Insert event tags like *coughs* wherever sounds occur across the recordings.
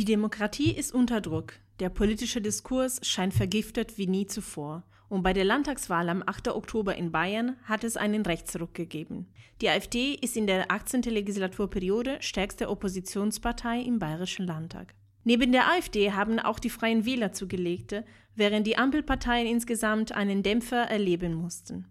Die Demokratie ist unter Druck. Der politische Diskurs scheint vergiftet wie nie zuvor. Und bei der Landtagswahl am 8. Oktober in Bayern hat es einen Rechtsruck gegeben. Die AfD ist in der 18. Legislaturperiode stärkste Oppositionspartei im Bayerischen Landtag. Neben der AfD haben auch die Freien Wähler zugelegte, während die Ampelparteien insgesamt einen Dämpfer erleben mussten.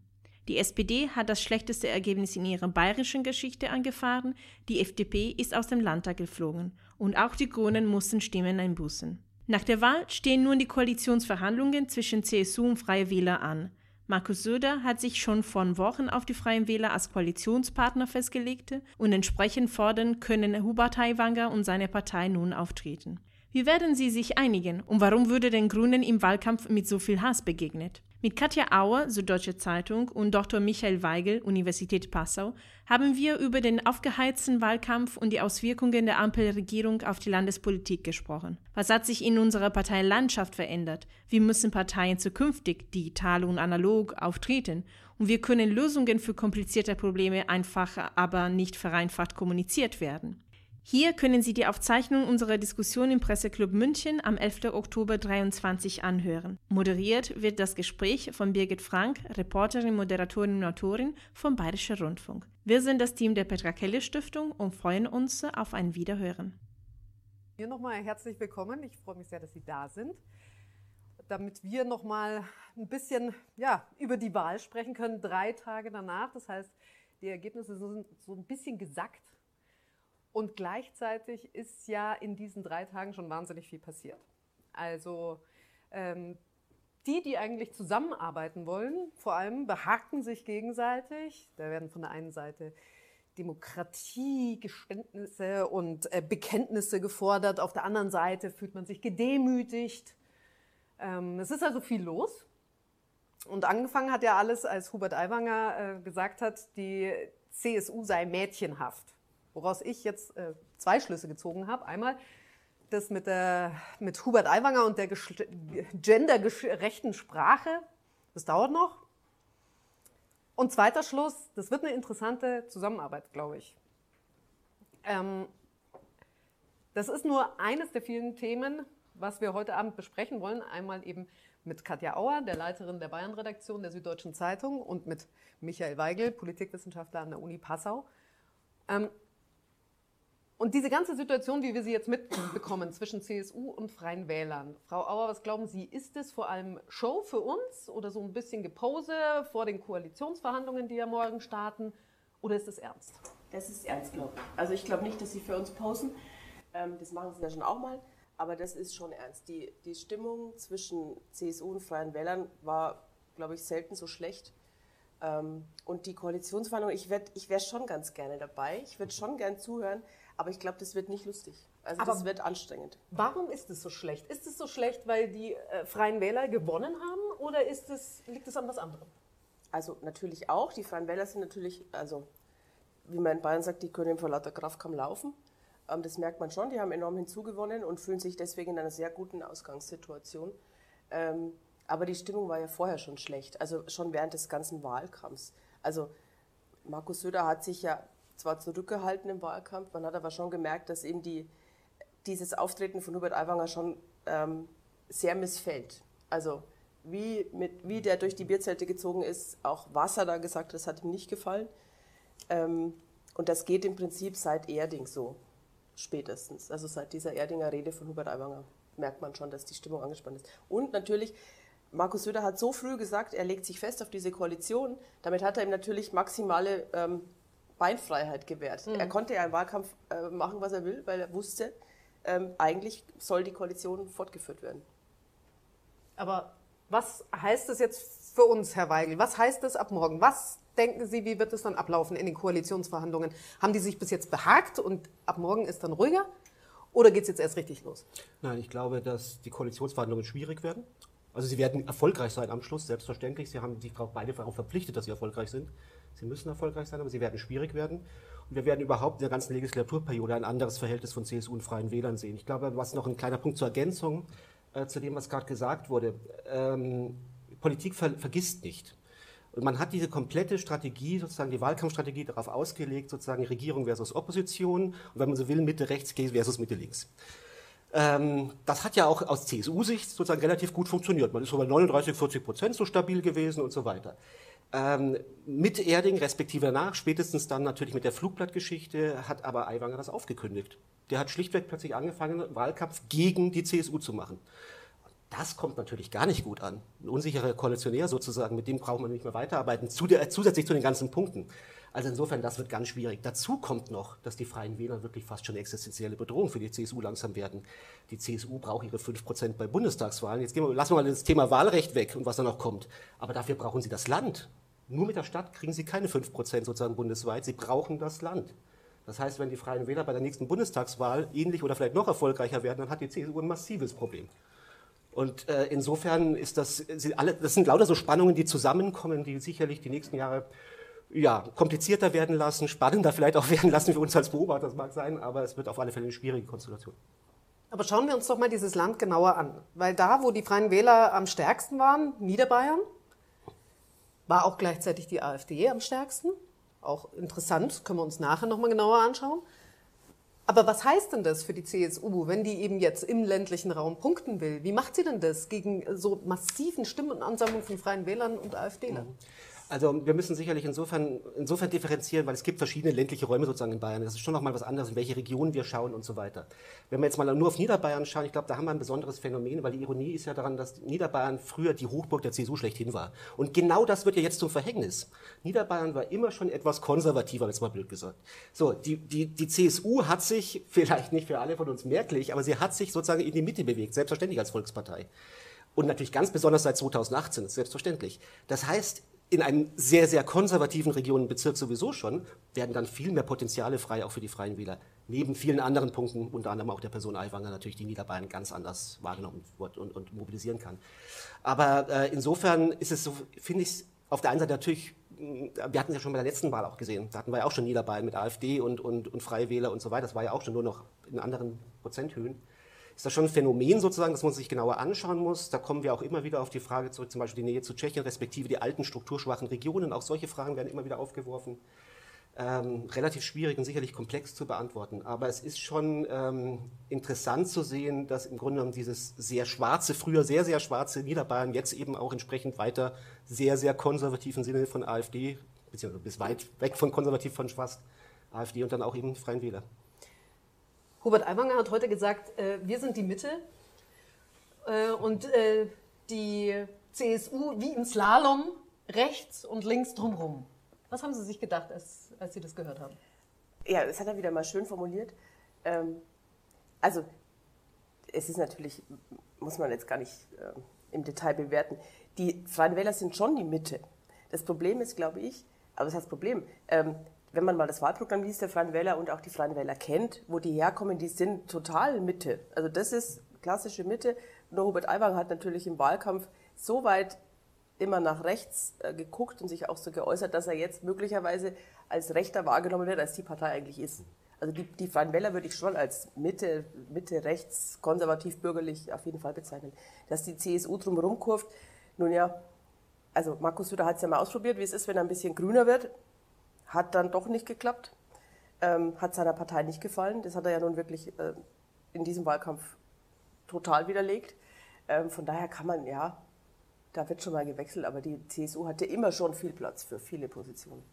Die SPD hat das schlechteste Ergebnis in ihrer bayerischen Geschichte angefahren, die FDP ist aus dem Landtag geflogen und auch die Grünen mussten Stimmen einbußen. Nach der Wahl stehen nun die Koalitionsverhandlungen zwischen CSU und Freie Wähler an. Markus Söder hat sich schon vor Wochen auf die Freien Wähler als Koalitionspartner festgelegt und entsprechend fordern können Hubert Aiwanger und seine Partei nun auftreten. Wie werden sie sich einigen und warum würde den Grünen im Wahlkampf mit so viel Hass begegnet? Mit Katja Auer, Süddeutsche Zeitung, und Dr. Michael Weigel, Universität Passau, haben wir über den aufgeheizten Wahlkampf und die Auswirkungen der Ampelregierung auf die Landespolitik gesprochen. Was hat sich in unserer Parteilandschaft verändert? Wie müssen Parteien zukünftig, digital und analog, auftreten? Und wie können Lösungen für komplizierte Probleme einfach, aber nicht vereinfacht kommuniziert werden? Hier können Sie die Aufzeichnung unserer Diskussion im Presseclub München am 11. Oktober 2023 anhören. Moderiert wird das Gespräch von Birgit Frank, Reporterin, Moderatorin und Autorin vom Bayerischen Rundfunk. Wir sind das Team der Petra Kelly Stiftung und freuen uns auf ein Wiederhören. Hier nochmal herzlich willkommen. Ich freue mich sehr, dass Sie da sind, damit wir nochmal ein bisschen ja, über die Wahl sprechen können, drei Tage danach. Das heißt, die Ergebnisse sind so ein bisschen gesackt und gleichzeitig ist ja in diesen drei Tagen schon wahnsinnig viel passiert. Also ähm, die, die eigentlich zusammenarbeiten wollen, vor allem behaken sich gegenseitig. Da werden von der einen Seite Demokratiegeständnisse und äh, Bekenntnisse gefordert. Auf der anderen Seite fühlt man sich gedemütigt. Ähm, es ist also viel los. Und angefangen hat ja alles, als Hubert Aiwanger äh, gesagt hat, die CSU sei mädchenhaft. Woraus ich jetzt äh, zwei Schlüsse gezogen habe. Einmal das mit, der, mit Hubert Aiwanger und der gendergerechten Sprache. Das dauert noch. Und zweiter Schluss, das wird eine interessante Zusammenarbeit, glaube ich. Ähm, das ist nur eines der vielen Themen, was wir heute Abend besprechen wollen. Einmal eben mit Katja Auer, der Leiterin der Bayern-Redaktion der Süddeutschen Zeitung, und mit Michael Weigel, Politikwissenschaftler an der Uni Passau. Ähm, und diese ganze Situation, wie wir sie jetzt mitbekommen zwischen CSU und Freien Wählern. Frau Auer, was glauben Sie, ist es vor allem Show für uns oder so ein bisschen Gepose vor den Koalitionsverhandlungen, die ja morgen starten? Oder ist es ernst? Das ist ernst, glaube ich. Also ich glaube nicht, dass Sie für uns posen. Ähm, das machen Sie ja schon auch mal. Aber das ist schon ernst. Die, die Stimmung zwischen CSU und Freien Wählern war, glaube ich, selten so schlecht. Ähm, und die Koalitionsverhandlungen, ich, ich wäre schon ganz gerne dabei. Ich würde schon gern zuhören. Aber ich glaube, das wird nicht lustig. Also Aber das wird anstrengend. Warum ist es so schlecht? Ist es so schlecht, weil die äh, Freien Wähler gewonnen haben oder ist es, liegt es an was anderem? Also natürlich auch. Die Freien Wähler sind natürlich, also wie man in Bayern sagt, die können vor lauter Kraft kaum laufen. Ähm, das merkt man schon. Die haben enorm hinzugewonnen und fühlen sich deswegen in einer sehr guten Ausgangssituation. Ähm, aber die Stimmung war ja vorher schon schlecht, also schon während des ganzen Wahlkampfs. Also Markus Söder hat sich ja zwar zurückgehalten im Wahlkampf, man hat aber schon gemerkt, dass eben die, dieses Auftreten von Hubert Aiwanger schon ähm, sehr missfällt. Also wie, mit, wie der durch die Bierzelte gezogen ist, auch was er da gesagt hat, das hat ihm nicht gefallen. Ähm, und das geht im Prinzip seit Erding so, spätestens. Also seit dieser Erdinger Rede von Hubert Aiwanger merkt man schon, dass die Stimmung angespannt ist. Und natürlich, Markus Söder hat so früh gesagt, er legt sich fest auf diese Koalition. Damit hat er ihm natürlich maximale ähm, Beinfreiheit gewährt. Mhm. Er konnte ja im Wahlkampf äh, machen, was er will, weil er wusste, ähm, eigentlich soll die Koalition fortgeführt werden. Aber was heißt das jetzt für uns, Herr Weigel? Was heißt das ab morgen? Was denken Sie, wie wird es dann ablaufen in den Koalitionsverhandlungen? Haben die sich bis jetzt behagt und ab morgen ist dann ruhiger? Oder geht es jetzt erst richtig los? Nein, ich glaube, dass die Koalitionsverhandlungen schwierig werden. Also sie werden erfolgreich sein am Schluss, selbstverständlich. Sie haben sich beide darauf verpflichtet, dass sie erfolgreich sind. Sie müssen erfolgreich sein, aber sie werden schwierig werden. Und wir werden überhaupt in der ganzen Legislaturperiode ein anderes Verhältnis von CSU und Freien Wählern sehen. Ich glaube, was noch ein kleiner Punkt zur Ergänzung äh, zu dem, was gerade gesagt wurde. Ähm, Politik ver vergisst nicht. Und man hat diese komplette Strategie, sozusagen die Wahlkampfstrategie darauf ausgelegt, sozusagen Regierung versus Opposition und wenn man so will, Mitte rechts versus Mitte links. Ähm, das hat ja auch aus CSU-Sicht sozusagen relativ gut funktioniert. Man ist so bei 39, 40 Prozent so stabil gewesen und so weiter. Ähm, mit Erding, respektive danach, spätestens dann natürlich mit der Flugblattgeschichte, hat aber Aiwanger das aufgekündigt. Der hat schlichtweg plötzlich angefangen, Wahlkampf gegen die CSU zu machen. Das kommt natürlich gar nicht gut an. Ein unsicherer Koalitionär sozusagen, mit dem braucht man nicht mehr weiterarbeiten, zusätzlich zu den ganzen Punkten. Also insofern, das wird ganz schwierig. Dazu kommt noch, dass die Freien Wähler wirklich fast schon eine existenzielle Bedrohung für die CSU langsam werden. Die CSU braucht ihre 5% bei Bundestagswahlen. Jetzt gehen wir, lassen wir mal das Thema Wahlrecht weg und was da noch kommt. Aber dafür brauchen sie das Land. Nur mit der Stadt kriegen sie keine 5% sozusagen bundesweit. Sie brauchen das Land. Das heißt, wenn die Freien Wähler bei der nächsten Bundestagswahl ähnlich oder vielleicht noch erfolgreicher werden, dann hat die CSU ein massives Problem. Und äh, insofern ist das, sind alle, das sind lauter so Spannungen, die zusammenkommen, die sicherlich die nächsten Jahre ja, komplizierter werden lassen, spannender vielleicht auch *laughs* werden lassen für uns als Beobachter, das mag sein, aber es wird auf alle Fälle eine schwierige Konstellation. Aber schauen wir uns doch mal dieses Land genauer an. Weil da, wo die Freien Wähler am stärksten waren, Niederbayern, war auch gleichzeitig die AfD am stärksten. Auch interessant, können wir uns nachher nochmal genauer anschauen. Aber was heißt denn das für die CSU, wenn die eben jetzt im ländlichen Raum punkten will? Wie macht sie denn das gegen so massiven Stimmenansammlungen von Freien Wählern und AfD-Lern? Also wir müssen sicherlich insofern, insofern differenzieren, weil es gibt verschiedene ländliche Räume sozusagen in Bayern. Das ist schon nochmal was anderes, in welche Regionen wir schauen und so weiter. Wenn wir jetzt mal nur auf Niederbayern schauen, ich glaube, da haben wir ein besonderes Phänomen, weil die Ironie ist ja daran, dass Niederbayern früher die Hochburg der CSU schlechthin war. Und genau das wird ja jetzt zum Verhängnis. Niederbayern war immer schon etwas konservativer, jetzt mal blöd gesagt. So, die, die, die CSU hat sich, *laughs* vielleicht nicht für alle von uns merklich, aber sie hat sich sozusagen in die Mitte bewegt, selbstverständlich als Volkspartei. Und natürlich ganz besonders seit 2018, selbstverständlich. Das heißt, in einem sehr, sehr konservativen Regionenbezirk sowieso schon, werden dann viel mehr Potenziale frei, auch für die Freien Wähler. Neben vielen anderen Punkten, unter anderem auch der Person Aiwanger, natürlich die Niederbayern ganz anders wahrgenommen wird und, und mobilisieren kann. Aber äh, insofern ist es so, finde ich, auf der einen Seite natürlich, wir hatten es ja schon bei der letzten Wahl auch gesehen, da hatten wir ja auch schon Niederbayern mit AfD und, und, und Freie Wähler und so weiter, das war ja auch schon nur noch in anderen Prozenthöhen ist das schon ein Phänomen sozusagen, das man sich genauer anschauen muss. Da kommen wir auch immer wieder auf die Frage zurück, zum Beispiel die Nähe zu Tschechien, respektive die alten strukturschwachen Regionen. Auch solche Fragen werden immer wieder aufgeworfen. Ähm, relativ schwierig und sicherlich komplex zu beantworten. Aber es ist schon ähm, interessant zu sehen, dass im Grunde genommen dieses sehr schwarze, früher sehr, sehr schwarze Niederbayern jetzt eben auch entsprechend weiter sehr, sehr konservativen Sinne von AfD, beziehungsweise bis weit weg von konservativ von schwarz, AfD und dann auch eben Freien Wähler. Hubert Aiwanger hat heute gesagt, äh, wir sind die Mitte äh, und äh, die CSU wie im Slalom rechts und links drumherum. Was haben Sie sich gedacht, als, als Sie das gehört haben? Ja, das hat er wieder mal schön formuliert. Ähm, also, es ist natürlich, muss man jetzt gar nicht im Detail bewerten. Die Freien Wähler sind schon die Mitte. Das Problem ist, glaube ich, aber das heißt Problem, ähm, wenn man mal das Wahlprogramm liest der Freien Wähler und auch die Freien Wähler kennt, wo die herkommen, die sind total Mitte. Also das ist klassische Mitte. Nur Hubert Aiwanger hat natürlich im Wahlkampf so weit immer nach rechts äh, geguckt und sich auch so geäußert, dass er jetzt möglicherweise als Rechter wahrgenommen wird, als die Partei eigentlich ist. Also die, die Freien Wähler würde ich schon als Mitte, Mitte, rechts, konservativ, bürgerlich auf jeden Fall bezeichnen. Dass die CSU drumherum kurft, nun ja, also Markus Söder hat es ja mal ausprobiert, wie es ist, wenn er ein bisschen grüner wird. Hat dann doch nicht geklappt, ähm, hat seiner Partei nicht gefallen. Das hat er ja nun wirklich äh, in diesem Wahlkampf total widerlegt. Ähm, von daher kann man, ja, da wird schon mal gewechselt, aber die CSU hatte immer schon viel Platz für viele Positionen.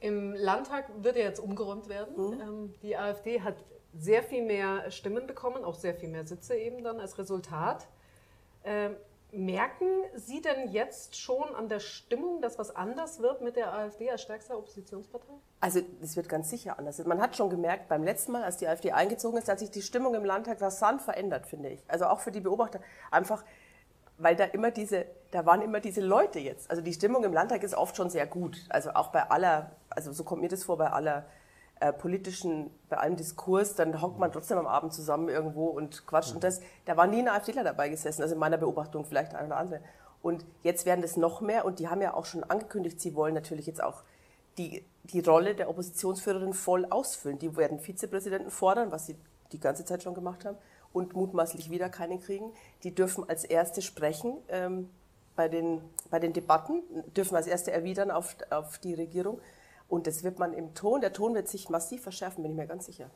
Im Landtag wird ja jetzt umgeräumt werden. Mhm. Ähm, die AfD hat sehr viel mehr Stimmen bekommen, auch sehr viel mehr Sitze eben dann als Resultat. Ähm, Merken Sie denn jetzt schon an der Stimmung, dass was anders wird mit der AfD als stärkster Oppositionspartei? Also es wird ganz sicher anders. Man hat schon gemerkt, beim letzten Mal, als die AfD eingezogen ist, hat sich die Stimmung im Landtag rasant verändert, finde ich. Also auch für die Beobachter. Einfach, weil da immer diese, da waren immer diese Leute jetzt. Also die Stimmung im Landtag ist oft schon sehr gut. Also auch bei aller, also so kommt mir das vor, bei aller äh, politischen, bei allem Diskurs, dann hockt man trotzdem am Abend zusammen irgendwo und quatscht. Mhm. Und das, da war nie ein AfDler dabei gesessen, also in meiner Beobachtung vielleicht ein oder andere. Und jetzt werden das noch mehr und die haben ja auch schon angekündigt, sie wollen natürlich jetzt auch die, die Rolle der Oppositionsführerin voll ausfüllen. Die werden Vizepräsidenten fordern, was sie die ganze Zeit schon gemacht haben und mutmaßlich wieder keinen kriegen. Die dürfen als Erste sprechen ähm, bei, den, bei den Debatten, dürfen als Erste erwidern auf, auf die Regierung. Und das wird man im Ton, der Ton wird sich massiv verschärfen, bin ich mir ganz sicher.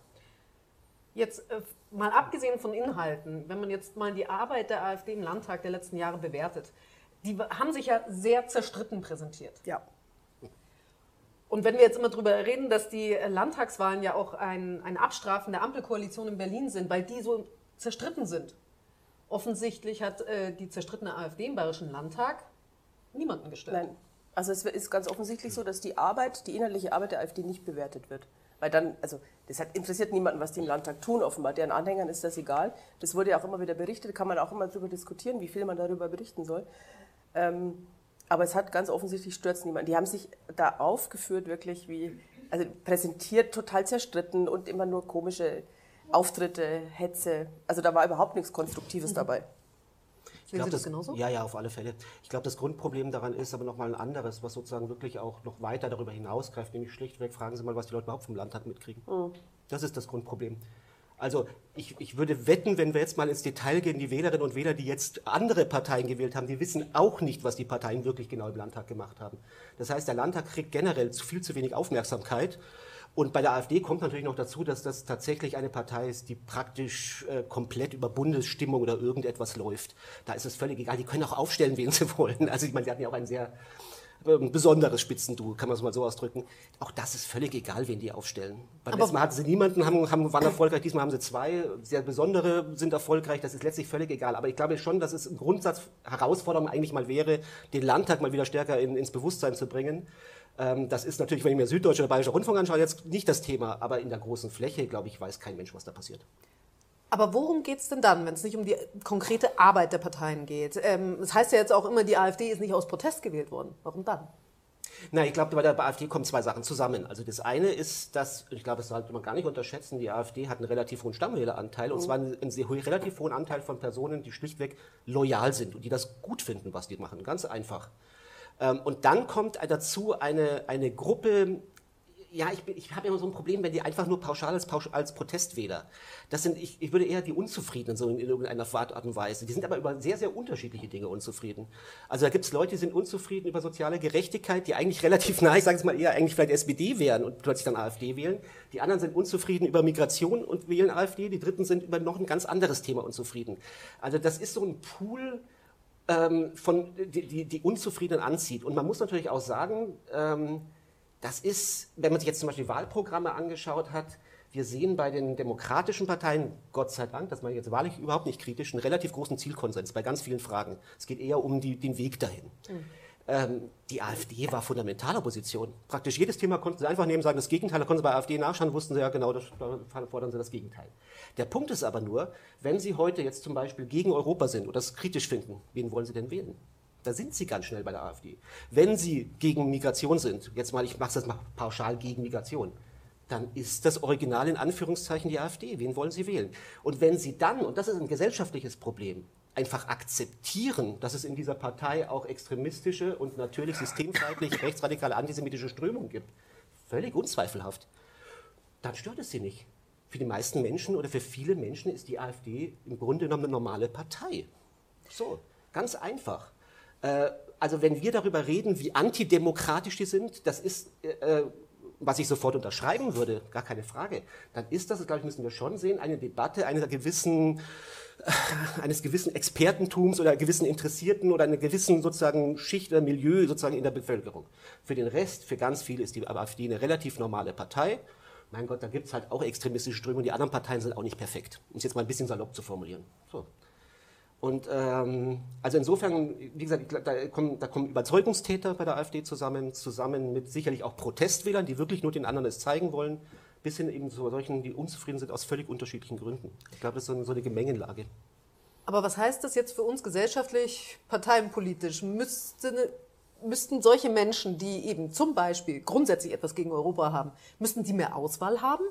Jetzt äh, mal abgesehen von Inhalten, wenn man jetzt mal die Arbeit der AfD im Landtag der letzten Jahre bewertet, die haben sich ja sehr zerstritten präsentiert. Ja. Und wenn wir jetzt immer darüber reden, dass die Landtagswahlen ja auch ein, ein Abstrafen der Ampelkoalition in Berlin sind, weil die so zerstritten sind. Offensichtlich hat äh, die zerstrittene AfD im Bayerischen Landtag niemanden gestellt. Nein. Also es ist ganz offensichtlich so, dass die Arbeit, die inhaltliche Arbeit der AfD nicht bewertet wird. Weil dann, also das hat, interessiert niemanden, was die im Landtag tun, offenbar. Deren Anhängern ist das egal. Das wurde ja auch immer wieder berichtet, kann man auch immer darüber diskutieren, wie viel man darüber berichten soll. Ähm, aber es hat ganz offensichtlich stört niemand. Die haben sich da aufgeführt, wirklich wie, also präsentiert, total zerstritten und immer nur komische Auftritte, Hetze. Also da war überhaupt nichts Konstruktives Mhm. dabei. Sehen Sie das genauso? Ja, ja, auf alle Fälle. Ich glaube, das Grundproblem daran ist aber nochmal ein anderes, was sozusagen wirklich auch noch weiter darüber hinausgreift, nämlich schlichtweg, fragen Sie mal, was die Leute überhaupt vom Landtag mitkriegen. Das ist das Grundproblem. Also ich, ich würde wetten, wenn wir jetzt mal ins Detail gehen, die Wählerinnen und Wähler, die jetzt andere Parteien gewählt haben, die wissen auch nicht, was die Parteien wirklich genau im Landtag gemacht haben. Das heißt, der Landtag kriegt generell viel zu wenig Aufmerksamkeit. Und bei der AfD kommt natürlich noch dazu, dass das tatsächlich eine Partei ist, die praktisch äh, komplett über Bundesstimmung oder irgendetwas läuft. Da ist es völlig egal. Die können auch aufstellen, *laughs* wen sie wollen. Also ich meine, sie hatten ja auch ein sehr ähm, besonderes Spitzenduo, kann man es mal so ausdrücken. Auch das ist völlig egal, wen die aufstellen. Beim Aber- letzten Mal hatten sie niemanden, haben, haben, waren erfolgreich, diesmal haben sie zwei, sehr besondere sind erfolgreich, das ist letztlich völlig egal. Aber ich glaube schon, dass es im Grundsatz Herausforderung eigentlich mal wäre, den Landtag mal wieder stärker in, ins Bewusstsein zu bringen. Ähm, das ist natürlich, wenn ich mir Süddeutsche oder Bayerischer Rundfunk anschaue, jetzt nicht das Thema, aber in der großen Fläche, glaube ich, weiß kein Mensch, was da passiert. Aber worum geht es denn dann, wenn es nicht um die konkrete Arbeit der Parteien geht? Ähm, Es heißt ja jetzt auch immer, die AfD ist nicht aus Protest gewählt worden. Warum dann? Na, ich glaube, bei der AfD kommen zwei Sachen zusammen. Also das eine ist, dass, ich glaube, das sollte man gar nicht unterschätzen, die AfD hat einen relativ hohen Stammwähleranteil und zwar einen, einen relativ hohen Anteil von Personen, die schlichtweg loyal sind und die das gut finden, was die machen. Ganz einfach. Ähm, und dann kommt dazu eine, eine Gruppe, ja, ich, ich habe immer so ein Problem, wenn die einfach nur pauschal als, als Protestwähler. Das sind, ich, ich würde eher die Unzufriedenen so in, in irgendeiner Art und Weise. Die sind aber über sehr, sehr unterschiedliche Dinge unzufrieden. Also da gibt es Leute, die sind unzufrieden über soziale Gerechtigkeit, die eigentlich relativ *laughs* nah, ich sage es mal eher eigentlich vielleicht SPD wären und plötzlich dann AfD wählen. Die anderen sind unzufrieden über Migration und wählen AfD. Die Dritten sind über noch ein ganz anderes Thema unzufrieden. Also das ist so ein Pool, ähm, von, die, die, die Unzufriedenen anzieht. Und man muss natürlich auch sagen, ähm, das ist, wenn man sich jetzt zum Beispiel Wahlprogramme angeschaut hat, wir sehen bei den demokratischen Parteien, Gott sei Dank, das meine ich jetzt wahrlich überhaupt nicht kritisch, einen relativ großen Zielkonsens bei ganz vielen Fragen. Es geht eher um die, den Weg dahin. Ähm, die AfD war fundamentaler Position. Praktisch jedes Thema konnten sie einfach nehmen, sagen das Gegenteil. Da konnten sie bei AfD nachschauen, wussten sie ja genau, das, da fordern sie das Gegenteil. Der Punkt ist aber nur, wenn sie heute jetzt zum Beispiel gegen Europa sind oder das kritisch finden, wen wollen sie denn wählen? Da sind sie ganz schnell bei der AfD. Wenn sie gegen Migration sind, jetzt mal, ich mache das mal pauschal gegen Migration, dann ist das Original in Anführungszeichen die AfD. Wen wollen Sie wählen? Und wenn Sie dann, und das ist ein gesellschaftliches Problem, einfach akzeptieren, dass es in dieser Partei auch extremistische und natürlich systemfeindliche, *coughs* rechtsradikale, antisemitische Strömungen gibt, völlig unzweifelhaft, dann stört es Sie nicht. Für die meisten Menschen oder für viele Menschen ist die AfD im Grunde genommen eine normale Partei. So, ganz einfach. Äh, also wenn wir darüber reden, wie antidemokratisch die sind, das ist, äh, was ich sofort unterschreiben würde, gar keine Frage, dann ist das, glaube ich, müssen wir schon sehen, eine Debatte einer gewissen, äh, eines gewissen Expertentums oder gewissen Interessierten oder einer gewissen sozusagen Schicht oder Milieu sozusagen in der Bevölkerung. Für den Rest, für ganz viele ist die AfD eine relativ normale Partei. Mein Gott, da gibt es halt auch extremistische Strömungen. Die anderen Parteien sind auch nicht perfekt, um es jetzt mal ein bisschen salopp zu formulieren. So. Und ähm, also insofern, wie gesagt, da kommen, da kommen Überzeugungstäter bei der AfD zusammen, zusammen mit sicherlich auch Protestwählern, die wirklich nur den anderen es zeigen wollen, bis hin eben zu solchen, die unzufrieden sind aus völlig unterschiedlichen Gründen. Ich glaube, das ist so eine, so eine Gemengenlage. Aber was heißt das jetzt für uns gesellschaftlich, parteienpolitisch? Müsste, müssten solche Menschen, die eben zum Beispiel grundsätzlich etwas gegen Europa haben, müssten die mehr Auswahl haben?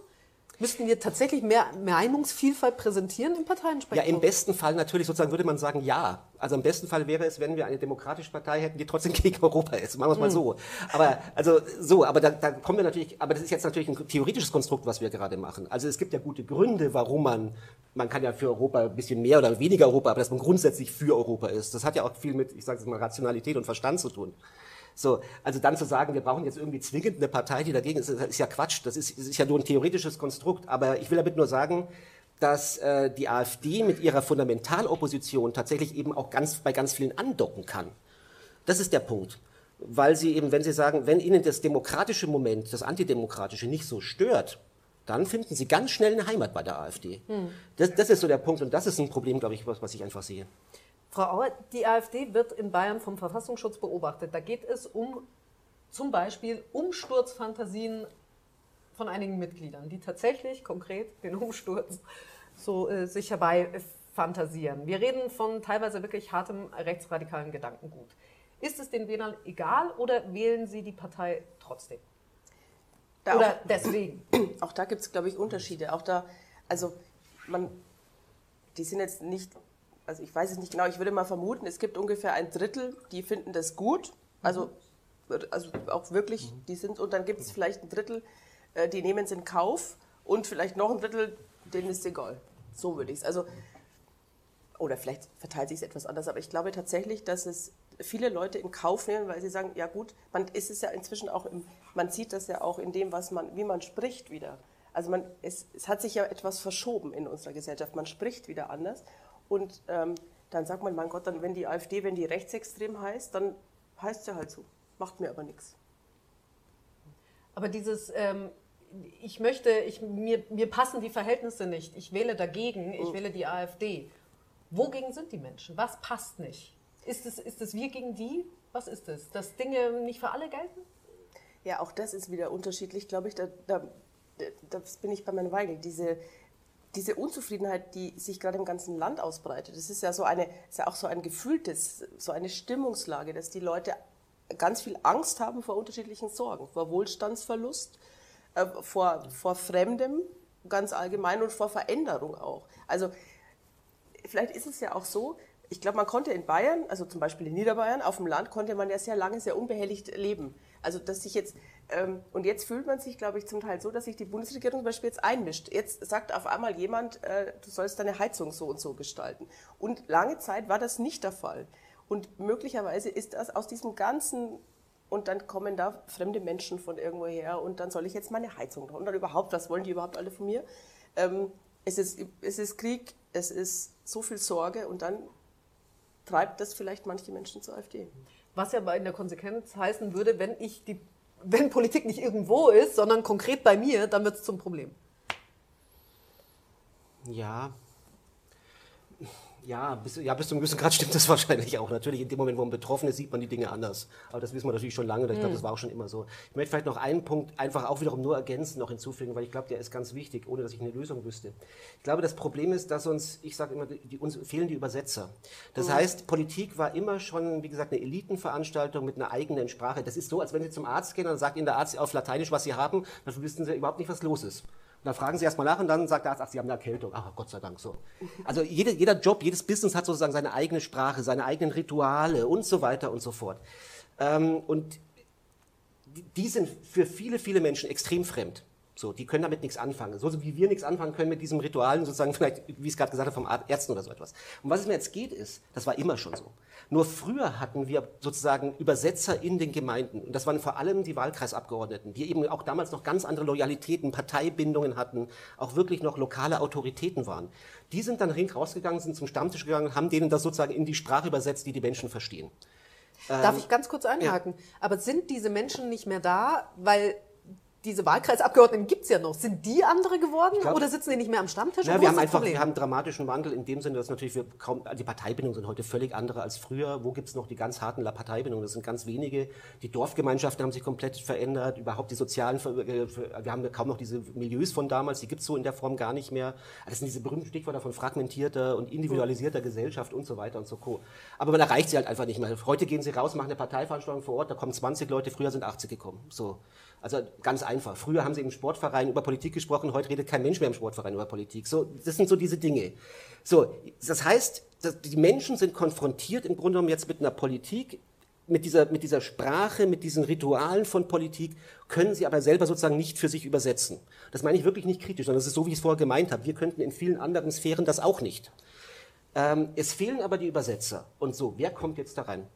Müssten wir tatsächlich mehr Meinungsvielfalt präsentieren im Ja, Parteienspektrum? im besten Fall natürlich sozusagen würde man sagen, ja. Also im besten Fall wäre es, wenn wir eine demokratische Partei hätten, die trotzdem *laughs* gegen Europa ist. Machen wir es mal so. Aber also so, aber da, da kommen wir natürlich, aber das ist jetzt natürlich ein theoretisches Konstrukt, was wir gerade machen. Also es gibt ja gute Gründe, warum man, man kann ja für Europa ein bisschen mehr oder weniger Europa, aber dass man grundsätzlich für Europa ist. Das hat ja auch viel mit, ich sage es mal, Rationalität und Verstand zu tun. So, also dann zu sagen, wir brauchen jetzt irgendwie zwingend eine Partei, die dagegen ist, ist ja Quatsch. Das ist, ist ja nur ein theoretisches Konstrukt. Aber ich will damit nur sagen, dass äh, die AfD mit ihrer Fundamentalopposition tatsächlich eben auch ganz, bei ganz vielen andocken kann. Das ist der Punkt. Weil sie eben, wenn sie sagen, wenn ihnen das demokratische Moment, das antidemokratische nicht so stört, dann finden sie ganz schnell eine Heimat bei der AfD. Hm. Das, das, ist so der Punkt und das ist ein Problem, glaube ich, was, was ich einfach sehe. Frau Auer, die AfD wird in Bayern vom Verfassungsschutz beobachtet. Da geht es um zum Beispiel Umsturzfantasien von einigen Mitgliedern, die tatsächlich konkret den Umsturz so äh, sich herbei fantasieren. Wir reden von teilweise wirklich hartem rechtsradikalen Gedankengut. Ist es den Wählern egal oder wählen sie die Partei trotzdem? Da oder auch, deswegen? Auch da gibt es, glaube ich, Unterschiede. Auch da, also man, die sind jetzt nicht, also ich weiß es nicht genau, ich würde mal vermuten, es gibt ungefähr ein Drittel, die finden das gut. Also, also auch wirklich, die sind, und dann gibt es vielleicht ein Drittel, äh, die nehmen es in Kauf und vielleicht noch ein Drittel, denen ist egal. So würde ich es. Also, oder vielleicht verteilt sich es etwas anders, aber ich glaube tatsächlich, dass es viele Leute in Kauf nehmen, weil sie sagen, ja gut, man ist es ja inzwischen auch, im, man sieht das ja auch in dem, was man, wie man spricht wieder. Also man, es, es hat sich ja etwas verschoben in unserer Gesellschaft. Man spricht wieder anders und ähm, dann sagt man, mein Gott, dann wenn die AfD, wenn die rechtsextrem heißt, dann heißt sie halt so, macht mir aber nichts. Aber dieses ähm, ich möchte, ich, mir, mir passen die Verhältnisse nicht, ich wähle dagegen, ich oh. wähle die AfD. Wogegen sind die Menschen? Was passt nicht? Ist es, ist es wir gegen die? Was ist es? Dass Dinge nicht für alle gelten? Ja, auch das ist wieder unterschiedlich, glaube ich. Da, da, da bin ich bei meinem Weigel. Diese, diese Unzufriedenheit, die sich gerade im ganzen Land ausbreitet, das ist ja so eine, ist ja auch so ein gefühltes, so eine Stimmungslage, dass die Leute ganz viel Angst haben vor unterschiedlichen Sorgen, vor Wohlstandsverlust, äh, vor, vor Fremdem ganz allgemein und vor Veränderung auch. Also vielleicht ist es ja auch so, ich glaube, man konnte in Bayern, also zum Beispiel in Niederbayern, auf dem Land konnte man ja sehr lange sehr unbehelligt leben. Also dass sich jetzt und jetzt fühlt man sich, glaube ich, zum Teil so, dass sich die Bundesregierung zum Beispiel jetzt einmischt. Jetzt sagt auf einmal jemand, äh, du sollst deine Heizung so und so gestalten. Und lange Zeit war das nicht der Fall. Und möglicherweise ist das aus diesem ganzen und dann kommen da fremde Menschen von irgendwo her und dann soll ich jetzt meine Heizung und dann überhaupt, was wollen die überhaupt alle von mir? Ähm, es, ist, es ist Krieg, es ist so viel Sorge und dann treibt das vielleicht manche Menschen zur AfD. Was ja in der Konsequenz heißen würde, wenn ich die, wenn Politik nicht irgendwo ist, sondern konkret bei mir, dann wird es zum Problem. Ja, ja, bis, ja, bis zu einem gewissen Grad stimmt das *laughs* wahrscheinlich auch. Natürlich, in dem Moment, wo man betroffen ist, sieht man die Dinge anders. Aber das wissen wir natürlich schon lange. Ich glaube, das war auch schon immer so. Ich möchte vielleicht noch einen Punkt einfach auch wiederum nur ergänzen, noch hinzufügen, weil ich glaube, der ist ganz wichtig, ohne dass ich eine Lösung wüsste. Ich glaube, das Problem ist, dass uns, ich sage immer, die, uns fehlen die Übersetzer. Das mhm. heißt, Politik war immer schon, wie gesagt, eine Elitenveranstaltung mit einer eigenen Sprache. Das ist so, als wenn Sie zum Arzt gehen und sagt Ihnen der Arzt auf Lateinisch, was Sie haben, dann wissen Sie überhaupt nicht, was los ist. Dann fragen sie erstmal nach und dann sagt der Arzt, ach, sie haben eine Erkältung. Ach, Gott sei Dank so. Also jede, jeder Job, jedes Business hat sozusagen seine eigene Sprache, seine eigenen Rituale und so weiter und so fort. Ähm, und die sind für viele, viele Menschen extrem fremd. So, die können damit nichts anfangen. So wie wir nichts anfangen können mit diesem Ritualen, sozusagen vielleicht, wie ich es gerade gesagt habe, vom Ärzten oder so etwas. Und was es mir jetzt geht, ist, das war immer schon so. Nur früher hatten wir sozusagen Übersetzer in den Gemeinden. Und das waren vor allem die Wahlkreisabgeordneten, die eben auch damals noch ganz andere Loyalitäten, Parteibindungen hatten, auch wirklich noch lokale Autoritäten waren. Die sind dann rausgegangen, sind zum Stammtisch gegangen, haben denen das sozusagen in die Sprache übersetzt, die die Menschen verstehen. Darf ähm, ich ganz kurz einhaken? Ja. Aber sind diese Menschen nicht mehr da, weil diese Wahlkreisabgeordneten gibt es ja noch. Sind die andere geworden glaub, oder sitzen die nicht mehr am Stammtisch? Ja, wir haben einfach wir haben einen dramatischen Wandel in dem Sinne, dass natürlich wir kaum, die Parteibindungen sind heute völlig andere als früher. Wo gibt es noch die ganz harten Parteibindungen? Das sind ganz wenige. Die Dorfgemeinschaften haben sich komplett verändert. Überhaupt die sozialen, äh, wir haben kaum noch diese Milieus von damals, die gibt es so in der Form gar nicht mehr. Das sind diese berühmten Stichworte von fragmentierter und individualisierter Gesellschaft und so weiter und so co. Aber man erreicht sie halt einfach nicht mehr. Heute gehen sie raus, machen eine Parteiveranstaltung vor Ort, da kommen 20 Leute, früher sind 80 gekommen. So. Also ganz einfach. Früher haben sie im Sportverein über Politik gesprochen, heute redet kein Mensch mehr im Sportverein über Politik. So, das sind so diese Dinge. So, das heißt, die Menschen sind konfrontiert im Grunde genommen jetzt mit einer Politik, mit dieser, mit dieser Sprache, mit diesen Ritualen von Politik, können sie aber selber sozusagen nicht für sich übersetzen. Das meine ich wirklich nicht kritisch, sondern das ist so, wie ich es vorher gemeint habe. Wir könnten in vielen anderen Sphären das auch nicht. Ähm, es fehlen aber die Übersetzer. Und so, wer kommt jetzt da rein?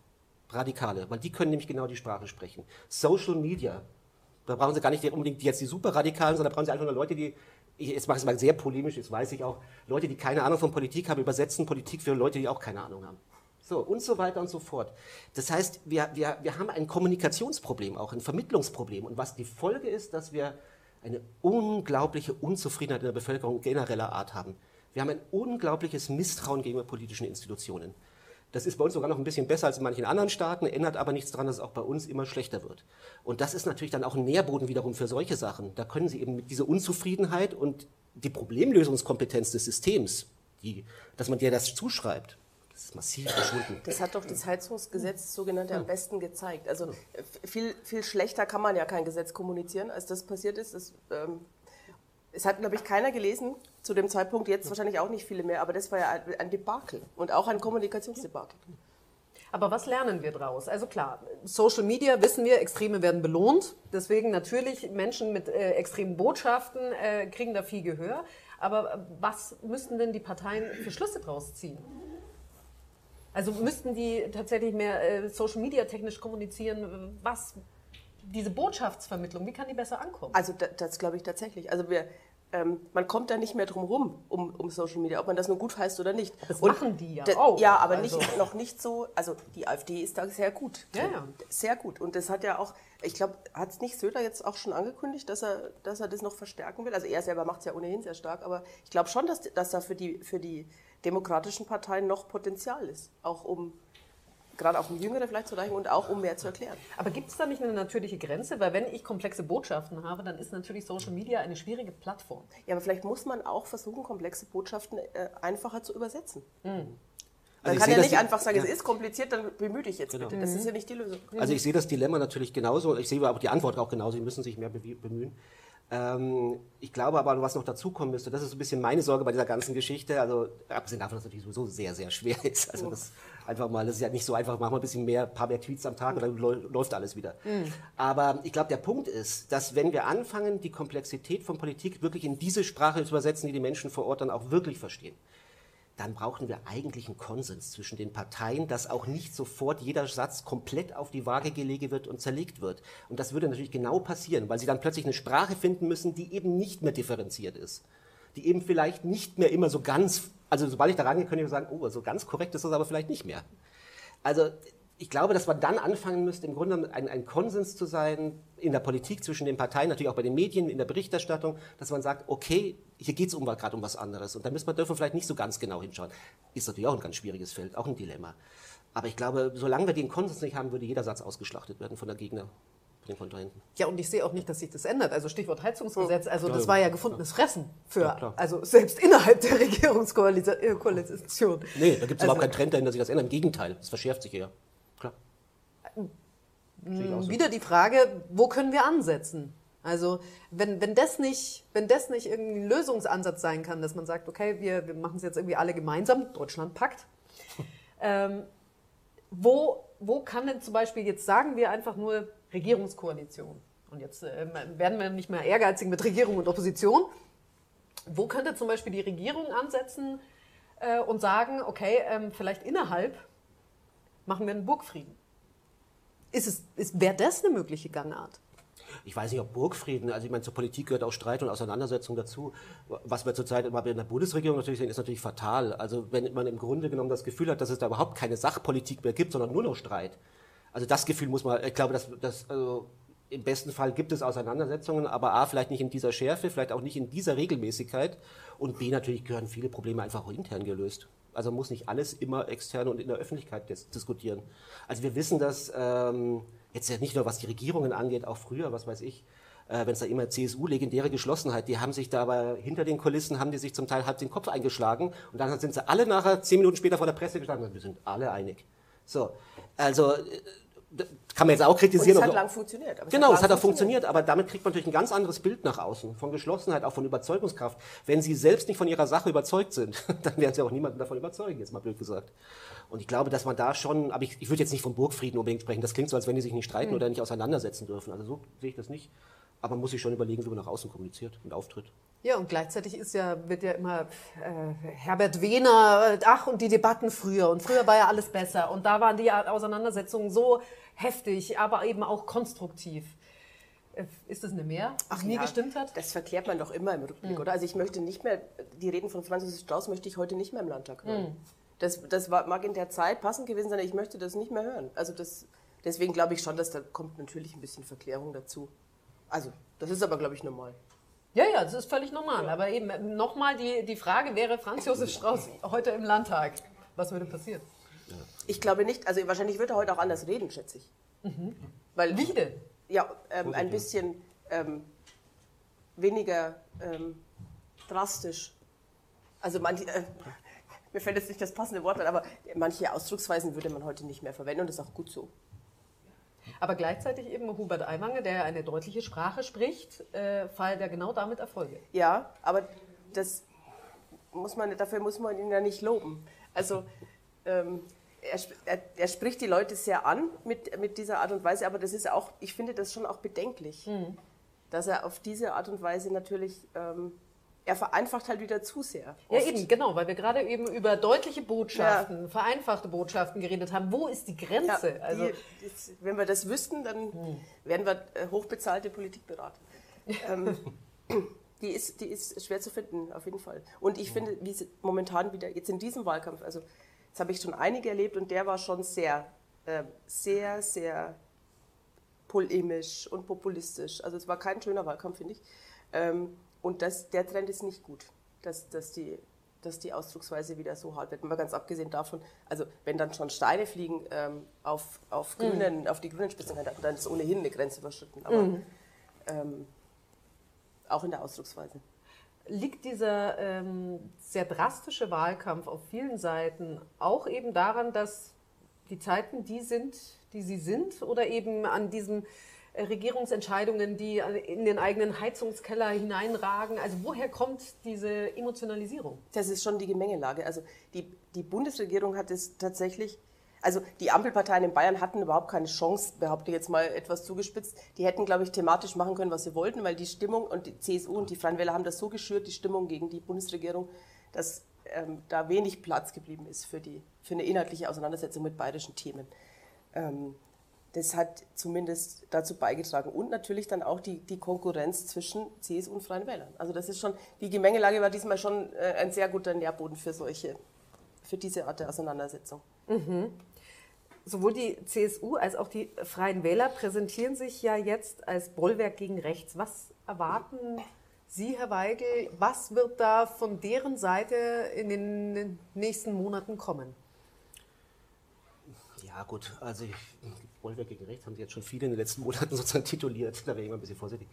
Radikale, weil die können nämlich genau die Sprache sprechen. Social Media da brauchen Sie gar nicht unbedingt jetzt die Superradikalen, sondern da brauchen Sie einfach nur Leute, die ich, jetzt mache ich es mal sehr polemisch, jetzt weiß ich auch, Leute, die keine Ahnung von Politik haben, übersetzen Politik für Leute, die auch keine Ahnung haben. So, und so weiter und so fort. Das heißt, wir, wir, wir haben ein Kommunikationsproblem, auch ein Vermittlungsproblem. Und was die Folge ist, dass wir eine unglaubliche Unzufriedenheit in der Bevölkerung genereller Art haben. Wir haben ein unglaubliches Misstrauen gegenüber politischen Institutionen. Das ist bei uns sogar noch ein bisschen besser als in manchen anderen Staaten, ändert aber nichts daran, dass es auch bei uns immer schlechter wird. Und das ist natürlich dann auch ein Nährboden wiederum für solche Sachen. Da können Sie eben mit dieser Unzufriedenheit und die Problemlösungskompetenz des Systems, die, dass man dir das zuschreibt, das ist massiv verschwunden. Das hat doch das Heizungsgesetz sogenannte am besten gezeigt. Also viel, viel schlechter kann man ja kein Gesetz kommunizieren, als das passiert ist. Das, ähm, es hat, glaube ich, keiner gelesen zu dem Zeitpunkt, jetzt wahrscheinlich auch nicht viele mehr, aber das war ja ein Debakel und auch ein Kommunikationsdebakel. Aber was lernen wir daraus? Also klar, Social Media wissen wir, Extreme werden belohnt. Deswegen natürlich Menschen mit äh, extremen Botschaften äh, kriegen da viel Gehör. Aber was müssten denn die Parteien für Schlüsse daraus ziehen? Also müssten die tatsächlich mehr äh, Social Media technisch kommunizieren? Was diese Botschaftsvermittlung, wie kann die besser ankommen? Also das, das glaube ich tatsächlich. Also wir, ähm, man kommt da nicht mehr drum rum um, um Social Media, ob man das nun gut heißt oder nicht. Das und machen die ja auch. Ja, aber also. nicht, noch nicht so, also die AfD ist da sehr gut. Ja, ja. Sehr gut. Und das hat ja auch, ich glaube, hat es nicht Söder jetzt auch schon angekündigt, dass er, dass er das noch verstärken will? Also er selber macht es ja ohnehin sehr stark, aber ich glaube schon, dass, dass da für die, für die demokratischen Parteien noch Potenzial ist, auch um gerade auch um Jüngere vielleicht zu erreichen und auch um mehr zu erklären. Aber gibt es da nicht eine natürliche Grenze? Weil wenn ich komplexe Botschaften habe, dann ist natürlich Social Media eine schwierige Plattform. Ja, aber vielleicht muss man auch versuchen, komplexe Botschaften äh, einfacher zu übersetzen. Mhm. Man Also kann ich ja nicht das- einfach sagen, ja. es ist kompliziert, dann bemühe dich jetzt Genau. bitte. Das ist ja nicht die Lösung. Also ich sehe das Dilemma natürlich genauso. Ich sehe aber die Antwort auch genauso. Sie müssen sich mehr bemühen. Ähm, ich glaube aber, was noch dazukommen müsste, das ist so ein bisschen meine Sorge bei dieser ganzen Geschichte. Also abgesehen davon, dass es natürlich sowieso sehr, sehr schwer ist. Also das einfach mal, das ist ja nicht so einfach, machen wir ein bisschen mehr, ein paar mehr Tweets am Tag und dann läu- läuft alles wieder. Aber ich glaube, der Punkt ist, dass wenn wir anfangen, die Komplexität von Politik wirklich in diese Sprache zu übersetzen, die die Menschen vor Ort dann auch wirklich verstehen, dann brauchen wir eigentlich einen Konsens zwischen den Parteien, dass auch nicht sofort jeder Satz komplett auf die Waage gelegt wird und zerlegt wird. Und das würde natürlich genau passieren, weil sie dann plötzlich eine Sprache finden müssen, die eben nicht mehr differenziert ist. Die eben vielleicht nicht mehr immer so ganz, also sobald ich da rangehe, könnte ich sagen, oh, so ganz korrekt ist das aber vielleicht nicht mehr. Also ich glaube, dass man dann anfangen müsste, im Grunde ein, ein Konsens zu sein in der Politik zwischen den Parteien, natürlich auch bei den Medien, in der Berichterstattung, dass man sagt, okay, hier geht es um, gerade um was anderes. Und da müssen wir dürfen wir vielleicht nicht so ganz genau hinschauen. Ist natürlich auch ein ganz schwieriges Feld, auch ein Dilemma. Aber ich glaube, solange wir den Konsens nicht haben, würde jeder Satz ausgeschlachtet werden von der Gegner, von den Kontrahenten. Ja, und ich sehe auch nicht, dass sich das ändert. Also Stichwort Heizungsgesetz, also das ja, war ja gefundenes Fressen für, Ja, also selbst innerhalb der Regierungskoalition. Nee, da gibt es Also- überhaupt keinen Trend dahin, dass sich das ändert. Im Gegenteil, es verschärft sich eher. Klar. Sehe ich auch so. Wieder die Frage, wo können wir ansetzen? Also wenn, wenn, das nicht, wenn das nicht irgendwie ein Lösungsansatz sein kann, dass man sagt, okay, wir, wir machen es jetzt irgendwie alle gemeinsam, Deutschland packt, *laughs* ähm, wo, wo kann denn zum Beispiel, jetzt sagen wir einfach nur Regierungskoalition und jetzt äh, werden wir nicht mehr ehrgeizig mit Regierung und Opposition, wo könnte zum Beispiel die Regierung ansetzen äh, und sagen, okay, ähm, vielleicht innerhalb machen wir einen Burgfrieden? Ist es, ist, wäre das eine mögliche Gangart? Ich weiß nicht, ob Burgfrieden, also ich meine, zur Politik gehört auch Streit und Auseinandersetzung dazu. Was wir zurzeit immer in der Bundesregierung natürlich sehen, ist natürlich fatal. Also wenn man im Grunde genommen das Gefühl hat, dass es da überhaupt keine Sachpolitik mehr gibt, sondern nur noch Streit. Also das Gefühl muss man, ich glaube, dass, dass also im besten Fall gibt es Auseinandersetzungen, aber A, vielleicht nicht in dieser Schärfe, vielleicht auch nicht in dieser Regelmäßigkeit und B, natürlich gehören viele Probleme einfach auch intern gelöst. Also muss nicht alles immer extern und in der Öffentlichkeit dis diskutieren. Also wir wissen, dass ähm, jetzt ja nicht nur was die Regierungen angeht, auch früher, was weiß ich, äh, wenn es da immer CSU, legendäre Geschlossenheit, die haben sich da aber hinter den Kulissen, haben die sich zum Teil halb den Kopf eingeschlagen und dann sind sie alle nachher zehn Minuten später vor der Presse gestanden und wir sind alle einig. So, also äh, kann man jetzt auch Und kritisieren. es hat lang funktioniert. Genau, lang es hat auch funktioniert, aber damit kriegt man natürlich ein ganz anderes Bild nach außen, von Geschlossenheit, auch von Überzeugungskraft. Wenn Sie selbst nicht von Ihrer Sache überzeugt sind, *laughs* dann werden Sie auch niemanden davon überzeugen, jetzt mal blöd gesagt. Und ich glaube, dass man da schon, aber ich, ich würde jetzt nicht vom Burgfrieden unbedingt sprechen, das klingt so, als wenn die sich nicht streiten oder nicht auseinandersetzen dürfen. Also so sehe ich das nicht. Aber man muss sich schon überlegen, wie man nach außen kommuniziert und auftritt. Ja, und gleichzeitig ist ja, wird ja immer äh, Herbert Wehner, äh, ach, und die Debatten früher. Und früher war ja alles besser. Und da waren die Auseinandersetzungen so heftig, aber eben auch konstruktiv. Äh, Ist das eine Mehr, die Ach nie ja, gestimmt hat? Das verklärt man doch immer im Rückblick, oder? Also ich möchte nicht mehr, die Reden von Franz Josef Strauß möchte ich heute nicht mehr im Landtag hören. Das, das war, mag in der Zeit passend gewesen sein, ich möchte das nicht mehr hören. Also das, deswegen glaube ich schon, dass da kommt natürlich ein bisschen Verklärung dazu. Also, das ist aber, glaube ich, normal. Ja, ja, das ist völlig normal. Aber eben nochmal die, die Frage wäre, Franz Josef Strauß heute im Landtag, was würde passieren? Ich glaube nicht, also wahrscheinlich wird er heute auch anders reden, schätze ich. Weil, Wie denn? Ja, ähm, ein bisschen ähm, weniger ähm, drastisch. Also manche, äh, *laughs* mir fällt jetzt nicht das passende Wort ein, aber manche Ausdrucksweisen würde man heute nicht mehr verwenden und das ist auch gut so. Aber gleichzeitig eben Hubert Aiwanger, der eine deutliche Sprache spricht, äh, feiert er genau damit Erfolge. Ja, aber das muss man, dafür muss man ihn ja nicht loben. Also ähm, er, er, er spricht die Leute sehr an mit, mit dieser Art und Weise, aber das ist auch, ich finde das schon auch bedenklich, dass er auf diese Art und Weise natürlich, ähm, er vereinfacht halt wieder zu sehr. Ja, Oft. eben, genau, weil wir gerade eben über deutliche Botschaften, vereinfachte Botschaften geredet haben. Wo ist die Ja, Grenze? also, die, das, wenn wir das wüssten, dann wären wir äh, hochbezahlte Politikberater. *laughs* ähm, die, ist, die ist schwer zu finden, auf jeden Fall. Und ich finde, wie momentan wieder, jetzt in diesem Wahlkampf, also jetzt habe ich schon einige erlebt und der war schon sehr, äh, sehr, sehr polemisch und populistisch. Also es war kein schöner Wahlkampf, finde ich. Ähm, und das, der Trend ist nicht gut, dass, dass, die, dass die Ausdrucksweise wieder so hart wird. Mal ganz abgesehen davon, also wenn dann schon Steine fliegen ähm, auf, auf, grünen, auf die grünen Spitzenkandidaten, dann ist ohnehin eine Grenze überschritten. Aber ähm, auch in der Ausdrucksweise. Liegt dieser ähm, sehr drastische Wahlkampf auf vielen Seiten auch eben daran, dass die Zeiten die sind, die sie sind, oder eben an diesen äh, Regierungsentscheidungen, die in den eigenen Heizungskeller hineinragen? Also woher kommt diese Emotionalisierung? Das ist schon die Gemengelage. Also die, die Bundesregierung hat es tatsächlich, also die Ampelparteien in Bayern hatten überhaupt keine Chance, behaupte ich jetzt mal etwas zugespitzt. Die hätten, glaube ich, thematisch machen können, was sie wollten, weil die Stimmung und die CSU und die Freien Wähler haben das so geschürt, die Stimmung gegen die Bundesregierung, dass ähm, da wenig Platz geblieben ist für, die, für eine inhaltliche Auseinandersetzung mit bayerischen Themen. Ähm, das hat zumindest dazu beigetragen. Und natürlich dann auch die, die Konkurrenz zwischen CSU und Freien Wählern. Also das ist schon, die Gemengelage war diesmal schon äh, ein sehr guter Nährboden für solche, für diese Art der Auseinandersetzung. Sowohl die CSU als auch die Freien Wähler präsentieren sich ja jetzt als Bollwerk gegen rechts. Was erwarten Sie, Herr Weigel? Was wird da von deren Seite in den nächsten Monaten kommen? Ja, gut, also Bollwerk gegen rechts haben Sie jetzt schon viele in den letzten Monaten *laughs* sozusagen tituliert, da wäre ich mal ein bisschen vorsichtig.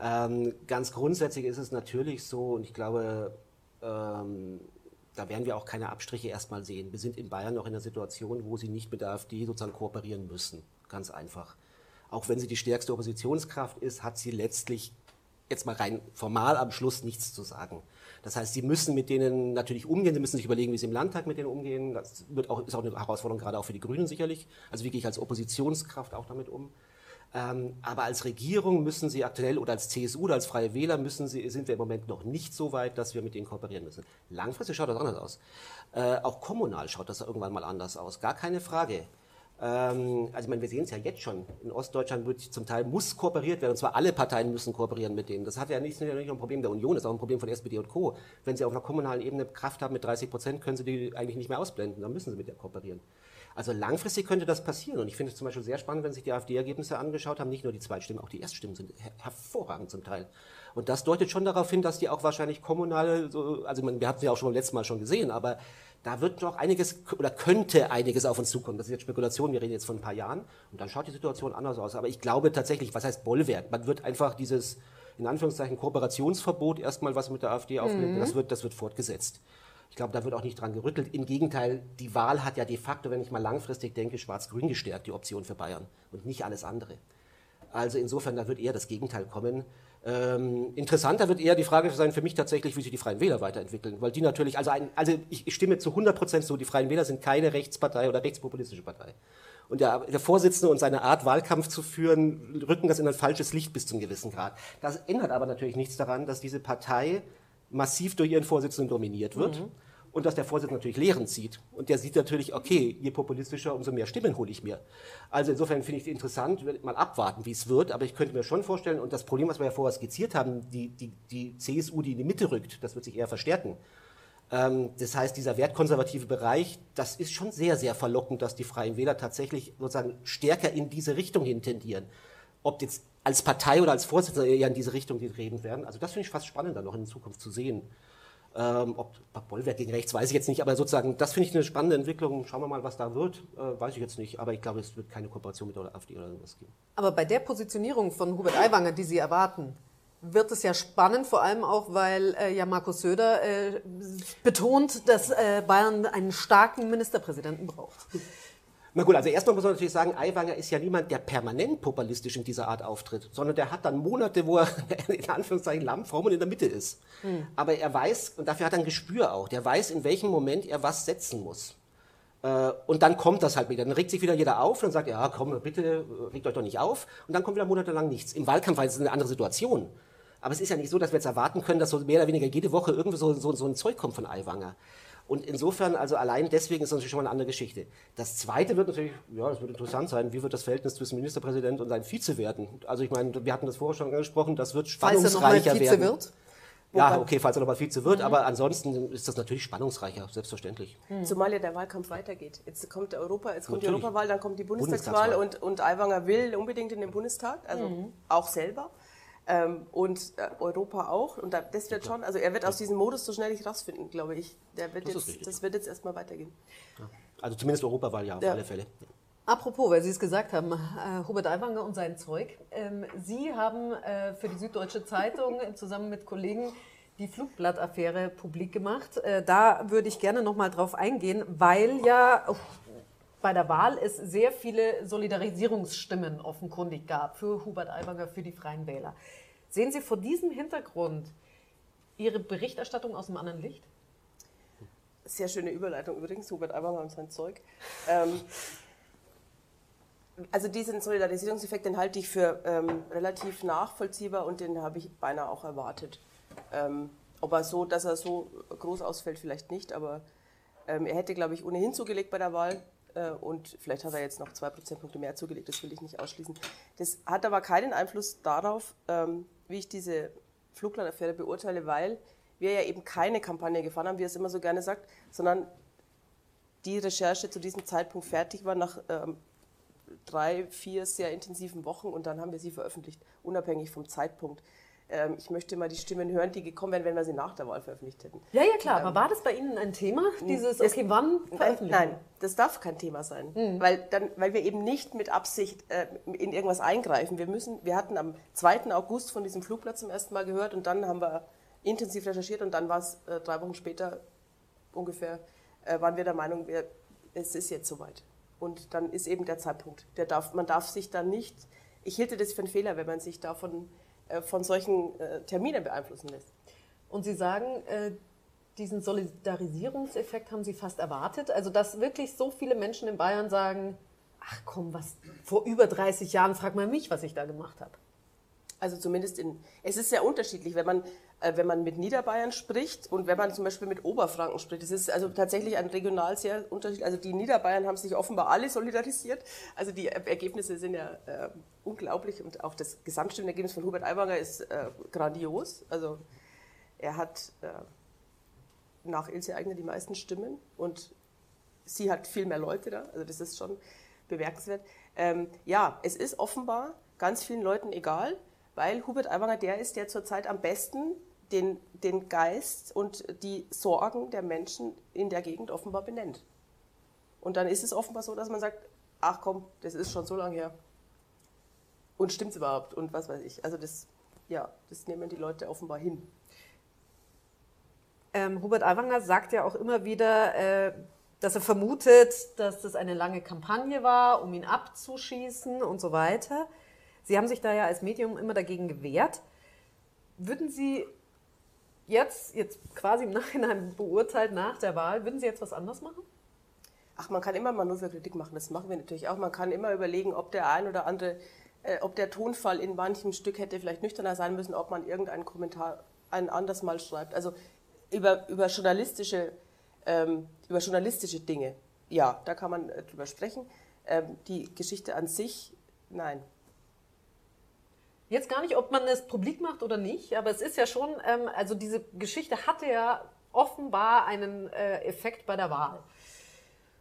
Ähm, ganz grundsätzlich ist es natürlich so, und ich glaube, ähm, da werden wir auch keine Abstriche erstmal sehen. Wir sind in Bayern noch in einer Situation, wo sie nicht mit der AfD sozusagen kooperieren müssen. Ganz einfach. Auch wenn sie die stärkste Oppositionskraft ist, hat sie letztlich jetzt mal rein formal am Schluss nichts zu sagen. Das heißt, sie müssen mit denen natürlich umgehen, sie müssen sich überlegen, wie sie im Landtag mit denen umgehen. Das wird auch, ist auch eine Herausforderung, gerade auch für die Grünen sicherlich. Also wirklich als Oppositionskraft auch damit um. Ähm, aber als Regierung müssen sie aktuell oder als CSU oder als Freie Wähler müssen sie, sind wir im Moment noch nicht so weit, dass wir mit denen kooperieren müssen. Langfristig schaut das anders aus. Äh, auch kommunal schaut das irgendwann mal anders aus. Gar keine Frage. Ähm, also ich meine, wir sehen es ja jetzt schon. In Ostdeutschland wird zum Teil muss kooperiert werden, und zwar alle Parteien müssen kooperieren mit denen. Das hat ja nicht, nicht nur ein Problem der Union, das ist auch ein Problem von SPD und Co. Wenn sie auf einer kommunalen Ebene Kraft haben mit 30 Prozent, können sie die eigentlich nicht mehr ausblenden, dann müssen sie mit der kooperieren. Also langfristig könnte das passieren. Und ich finde es zum Beispiel sehr spannend, wenn sich die AfD-Ergebnisse angeschaut haben, nicht nur die Zweitstimmen, auch die Erststimmen sind her hervorragend zum Teil. Und das deutet schon darauf hin, dass die auch wahrscheinlich kommunale, so, also man, wir hatten sie ja auch schon beim letzten Mal schon gesehen, aber da wird noch einiges oder könnte einiges auf uns zukommen. Das ist jetzt Spekulation, wir reden jetzt von ein paar Jahren und dann schaut die Situation anders aus. Aber ich glaube tatsächlich, was heißt Bollwerk? Man wird einfach dieses, in Anführungszeichen, Kooperationsverbot erstmal, was mit der AfD aufnimmt, das, wird, das wird fortgesetzt. Ich glaube, da wird auch nicht dran gerüttelt. Im Gegenteil, die Wahl hat ja de facto, wenn ich mal langfristig denke, schwarz-grün gestärkt, die Option für Bayern und nicht alles andere. Also insofern, da wird eher das Gegenteil kommen. Ähm, interessanter wird eher die Frage sein für mich tatsächlich, wie sich die Freien Wähler weiterentwickeln. Weil die natürlich, also, ein, also ich, stimme zu 100 Prozent zu, die Freien Wähler sind keine Rechtspartei oder rechtspopulistische Partei. Und der, der Vorsitzende und seine Art, Wahlkampf zu führen, rücken das in ein falsches Licht bis zum gewissen Grad. Das ändert aber natürlich nichts daran, dass diese Partei massiv durch ihren Vorsitzenden dominiert wird. Und dass der Vorsitzende natürlich Lehren zieht. Und der sieht natürlich, okay, je populistischer, umso mehr Stimmen hole ich mir. Also insofern finde ich es interessant, mal abwarten, wie es wird. Aber ich könnte mir schon vorstellen, und das Problem, was wir ja vorher skizziert haben, die, die, die CSU, die in die Mitte rückt, das wird sich eher verstärken. Ähm, das heißt, dieser wertkonservative Bereich, das ist schon sehr, sehr verlockend, dass die Freien Wähler tatsächlich sozusagen stärker in diese Richtung hin tendieren. Ob jetzt als Partei oder als Vorsitzender eher in diese Richtung reden werden. Also das finde ich fast spannender noch in Zukunft zu sehen. Ähm, ob Bollwerk gegen rechts, weiß ich jetzt nicht, aber sozusagen, das finde ich eine spannende Entwicklung. Schauen wir mal, was da wird. Äh, weiß ich jetzt nicht, aber ich glaube, es wird keine Kooperation mit der AfD oder sowas geben. Aber bei der Positionierung von Hubert Aiwanger, die Sie erwarten, wird es ja spannend, vor allem auch, weil äh, ja Markus Söder äh, betont, dass äh, Bayern einen starken Ministerpräsidenten braucht. Na gut, also erstmal muss man natürlich sagen, Aiwanger ist ja niemand, der permanent populistisch in dieser Art auftritt, sondern der hat dann Monate, wo er *laughs* in Anführungszeichen lammfromm und in der Mitte ist. Hm. Aber er weiß, und dafür hat er ein Gespür auch, der weiß, in welchem Moment er was setzen muss. Äh, und dann kommt das halt wieder. Dann regt sich wieder jeder auf und sagt, ja, komm, bitte, regt euch doch nicht auf. Und dann kommt wieder monatelang nichts. Im Wahlkampf war es eine andere Situation. Aber es ist ja nicht so, dass wir jetzt erwarten können, dass so mehr oder weniger jede Woche irgendwie so, so, so ein Zeug kommt von Aiwanger. Und insofern, also allein deswegen ist das natürlich schon mal eine andere Geschichte. Das Zweite wird natürlich, ja, das wird interessant sein, wie wird das Verhältnis zwischen Ministerpräsident und seinem Vize werden? Also ich meine, wir hatten das vorher schon angesprochen, das wird spannungsreicher falls er werden. Wird? Ja, okay, falls er nochmal Vize wird, mhm. aber ansonsten ist das natürlich spannungsreicher, selbstverständlich. Mhm. Zumal ja der Wahlkampf weitergeht. Jetzt kommt Europa, jetzt kommt natürlich. die Europawahl, dann kommt die Bundestagswahl, Bundestagswahl. Und, und Aiwanger will unbedingt in den Bundestag, also mhm. auch selber. Ähm, und äh, Europa auch. Und da, das wird schon, also er wird aus diesem Modus so schnell nicht rausfinden, glaube ich. Der wird das, jetzt, das wird jetzt erstmal weitergehen. Ja. Also zumindest Europawahl ja, auf ja. alle Fälle. Apropos, weil Sie es gesagt haben, äh, Hubert Aiwanger und sein Zeug. Ähm, Sie haben äh, für die Süddeutsche Zeitung *laughs* zusammen mit Kollegen die Flugblattaffäre publik gemacht. Äh, da würde ich gerne noch mal drauf eingehen, weil ja oh, bei der Wahl es sehr viele Solidarisierungsstimmen offenkundig gab für Hubert Aiwanger, für die Freien Wähler. Sehen Sie vor diesem Hintergrund Ihre Berichterstattung aus einem anderen Licht? Sehr schöne Überleitung übrigens, Hubert Aiwanger und sein Zeug. Ähm, also diesen Solidarisierungseffekt, den halte ich für ähm, relativ nachvollziehbar und den habe ich beinahe auch erwartet. Ähm, ob er so, dass er so groß ausfällt, vielleicht nicht, aber ähm, er hätte, glaube ich, ohnehin zugelegt bei der Wahl. Äh, und vielleicht hat er jetzt noch zwei Prozentpunkte mehr zugelegt, das will ich nicht ausschließen. Das hat aber keinen Einfluss darauf, ähm, wie ich diese Flugblattaffäre beurteile, weil wir ja eben keine Kampagne gefahren haben, wie er es immer so gerne sagt, sondern die Recherche zu diesem Zeitpunkt fertig war nach ähm, drei, vier sehr intensiven Wochen und dann haben wir sie veröffentlicht, unabhängig vom Zeitpunkt. Ähm, ich möchte mal die Stimmen hören, die gekommen wären, wenn wir sie nach der Wahl veröffentlicht hätten. Ja, ja, klar. Ähm, aber war das bei Ihnen ein Thema, dieses, okay, wann veröffentlichen? Nein, das darf kein Thema sein, mhm. weil, dann, weil wir eben nicht mit Absicht äh, in irgendwas eingreifen. Wir, müssen, wir hatten am 2. August von diesem Flugplatz zum ersten Mal gehört und dann haben wir intensiv recherchiert und dann war es äh, drei Wochen später ungefähr, äh, waren wir der Meinung, wir, es ist jetzt soweit. Und dann ist eben der Zeitpunkt. Der darf, man darf sich dann nicht, ich hielte das für einen Fehler, wenn man sich davon von solchen äh, Terminen beeinflussen lässt. Und Sie sagen, äh, diesen Solidarisierungseffekt haben Sie fast erwartet? Also, dass wirklich so viele Menschen in Bayern sagen, ach komm, was, vor über 30 Jahren frag mal mich, was ich da gemacht habe. Also zumindest in, es ist sehr unterschiedlich, wenn man, äh, wenn man mit Niederbayern spricht und wenn man zum Beispiel mit Oberfranken spricht. Es ist also tatsächlich ein regional sehr unterschiedlich. Also die Niederbayern haben sich offenbar alle solidarisiert. Also die Ergebnisse sind ja äh, unglaublich und auch das Gesamtstimmenergebnis von Hubert Aiwanger ist äh, grandios. Also er hat äh, nach Ilse Eigner die meisten Stimmen und sie hat viel mehr Leute da. Also das ist schon bemerkenswert. Ähm, ja, es ist offenbar ganz vielen Leuten egal weil Hubert Aiwanger der ist, der zurzeit am besten den, den Geist und die Sorgen der Menschen in der Gegend offenbar benennt. Und dann ist es offenbar so, dass man sagt, ach komm, das ist schon so lange her. Und stimmt es überhaupt? Und was weiß ich. Also das, ja, das nehmen die Leute offenbar hin. Ähm, Hubert Aiwanger sagt ja auch immer wieder, äh, dass er vermutet, dass das eine lange Kampagne war, um ihn abzuschießen und so weiter. Sie haben sich da ja als Medium immer dagegen gewehrt. Würden Sie jetzt, jetzt quasi im Nachhinein beurteilt nach der Wahl, würden Sie jetzt was anders machen? Ach, man kann immer Manöverkritik machen, das machen wir natürlich auch. Man kann immer überlegen, ob der ein oder andere, äh, ob der Tonfall in manchem Stück hätte vielleicht nüchterner sein müssen, ob man irgendeinen Kommentar ein anders mal schreibt. Also über, über journalistische Ähm, über journalistische Dinge, ja, da kann man äh, drüber sprechen. Ähm, die Geschichte an sich, nein. Jetzt gar nicht, ob man es publik macht oder nicht, aber es ist ja schon, ähm, also diese Geschichte hatte ja offenbar einen äh, Effekt bei der Wahl.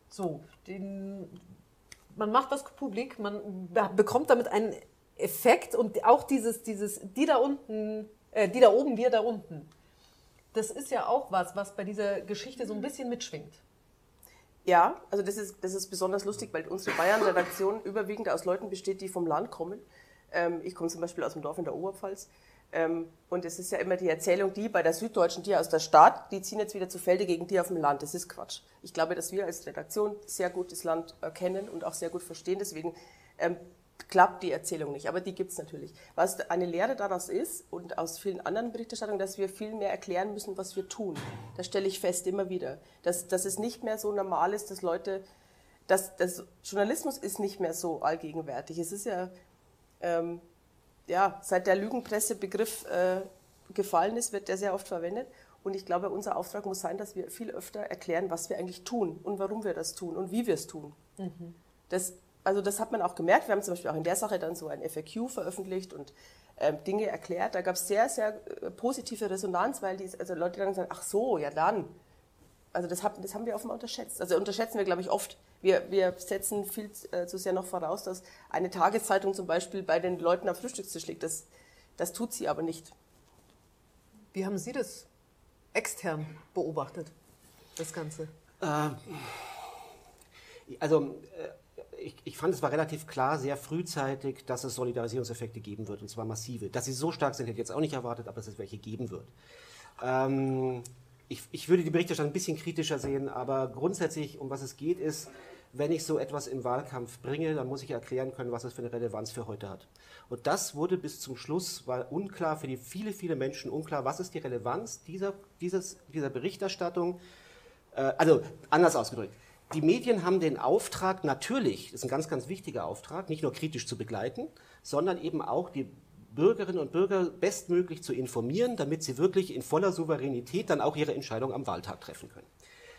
So, den, man macht das publik, man bekommt damit einen Effekt und auch dieses, dieses, die da unten, äh, die da oben, wir da unten. Das ist ja auch was, was bei dieser Geschichte so ein bisschen mitschwingt. Ja, also das ist, das ist besonders lustig, weil unsere Bayern-Redaktion *laughs* überwiegend aus Leuten besteht, die vom Land kommen. Ähm, ich komme zum Beispiel aus dem Dorf in der Oberpfalz. Ähm, und es ist ja immer die Erzählung, die bei der Süddeutschen, die aus der Stadt, die ziehen jetzt wieder zu Felde gegen die auf dem Land. Das ist Quatsch. Ich glaube, dass wir als Redaktion sehr gut das Land kennen und auch sehr gut verstehen. Deswegen ähm, klappt die Erzählung nicht, aber die gibt es natürlich. Was eine Lehre daraus ist und aus vielen anderen Berichterstattungen, dass wir viel mehr erklären müssen, was wir tun. Das stelle ich fest immer wieder. Dass, dass es nicht mehr so normal ist, dass Leute, dass, dass Journalismus ist nicht mehr so allgegenwärtig. Es ist ja, ähm, ja seit der Lügenpressebegriff äh, gefallen ist, wird der sehr oft verwendet. Und ich glaube, unser Auftrag muss sein, dass wir viel öfter erklären, was wir eigentlich tun und warum wir das tun und wie wir es tun. Mhm. Das also das hat man auch gemerkt. Wir haben zum Beispiel auch in der Sache dann so ein FAQ veröffentlicht und ähm, Dinge erklärt. Da gab es sehr, sehr äh, positive Resonanz, weil die also Leute dann sagen, ach so, ja dann. Also das, hab, das haben wir offenbar unterschätzt. Also unterschätzen wir, glaube ich, oft. Wir, wir setzen viel äh, zu sehr noch voraus, dass eine Tageszeitung zum Beispiel bei den Leuten am Frühstückstisch liegt. Das, das tut sie aber nicht. Wie haben Sie das extern beobachtet, das Ganze? Äh, also äh, ich, ich, fand, es war relativ klar, sehr frühzeitig, dass es Solidarisierungseffekte geben wird, und zwar massive. Dass sie so stark sind, hätte ich jetzt auch nicht erwartet, aber dass es welche geben wird. Ähm, ich, ich, würde die Berichterstattung ein bisschen kritischer sehen, aber grundsätzlich, um was es geht, ist, wenn ich so etwas im Wahlkampf bringe, dann muss ich erklären können, was es für eine Relevanz für heute hat. Und das wurde bis zum Schluss, war unklar für die viele, viele Menschen unklar, was ist die Relevanz dieser, dieses, dieser Berichterstattung. Äh, also anders ausgedrückt, die Medien haben den Auftrag, natürlich, das ist ein ganz, ganz wichtiger Auftrag, nicht nur kritisch zu begleiten, sondern eben auch die Bürgerinnen und Bürger bestmöglich zu informieren, damit sie wirklich in voller Souveränität dann auch ihre Entscheidung am Wahltag treffen können.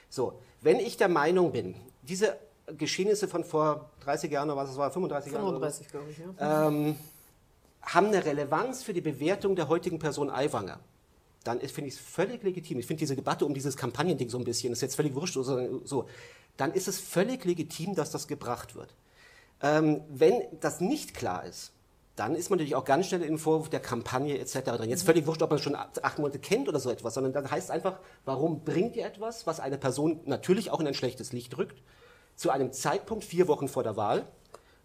So, wenn ich der Meinung bin, diese Geschehnisse von vor 30 Jahren oder was es war, 35 Jahren, 35, glaube ich, ja. ähm, haben eine Relevanz für die Bewertung der heutigen Person Aiwanger dann finde ich es völlig legitim. Ich finde diese Debatte um dieses Kampagnending so ein bisschen, ist jetzt völlig wurscht, so dann ist es völlig legitim, dass das gebracht wird. Ähm, wenn das nicht klar ist, dann ist man natürlich auch ganz schnell im Vorwurf der Kampagne etc. drin. Jetzt völlig wurscht, ob man schon acht Monate kennt oder so etwas, sondern dann heißt einfach, warum bringt ihr etwas, was eine Person natürlich auch in ein schlechtes Licht rückt, zu einem Zeitpunkt vier Wochen vor der Wahl,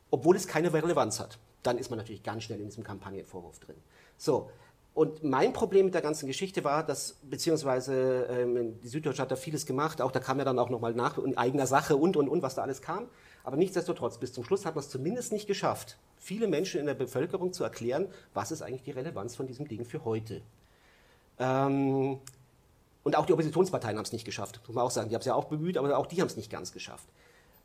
obwohl es keine Relevanz hat. Dann ist man natürlich ganz schnell in diesem Kampagnenvorwurf drin. So, und mein Problem mit der ganzen Geschichte war, dass, beziehungsweise ähm, die Süddeutsche hat da vieles gemacht, auch da kam ja dann auch nochmal nach in eigener Sache und, und, und, was da alles kam. Aber nichtsdestotrotz, bis zum Schluss hat man es zumindest nicht geschafft, viele Menschen in der Bevölkerung zu erklären, was ist eigentlich die Relevanz von diesem Ding für heute. Ähm, und auch die Oppositionsparteien haben es nicht geschafft, muss man auch sagen. Die haben es ja auch bemüht, aber auch die haben es nicht ganz geschafft.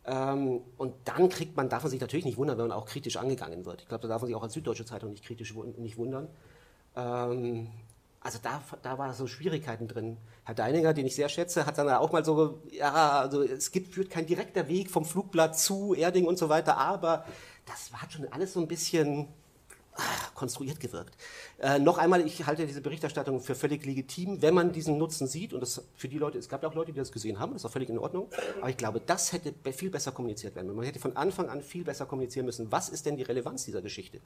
Ähm, und dann kriegt man, darf man sich natürlich nicht wundern, wenn man auch kritisch angegangen wird. Ich glaube, da darf man sich auch als Süddeutsche Zeitung nicht kritisch nicht wundern. Ähm, also da, da war so Schwierigkeiten drin. Herr Deininger, den ich sehr schätze, hat dann auch mal so, ja, also es gibt, führt kein direkter Weg vom Flugblatt zu Erding und so weiter, aber das war schon alles so ein bisschen ach, konstruiert gewirkt. Äh, noch einmal, ich halte diese Berichterstattung für völlig legitim, wenn man diesen Nutzen sieht und das für die Leute, es gab ja auch Leute, die das gesehen haben, das ist auch völlig in Ordnung, aber ich glaube, das hätte viel besser kommuniziert werden. Man hätte von Anfang an viel besser kommunizieren müssen. Was ist denn die Relevanz dieser Geschichte?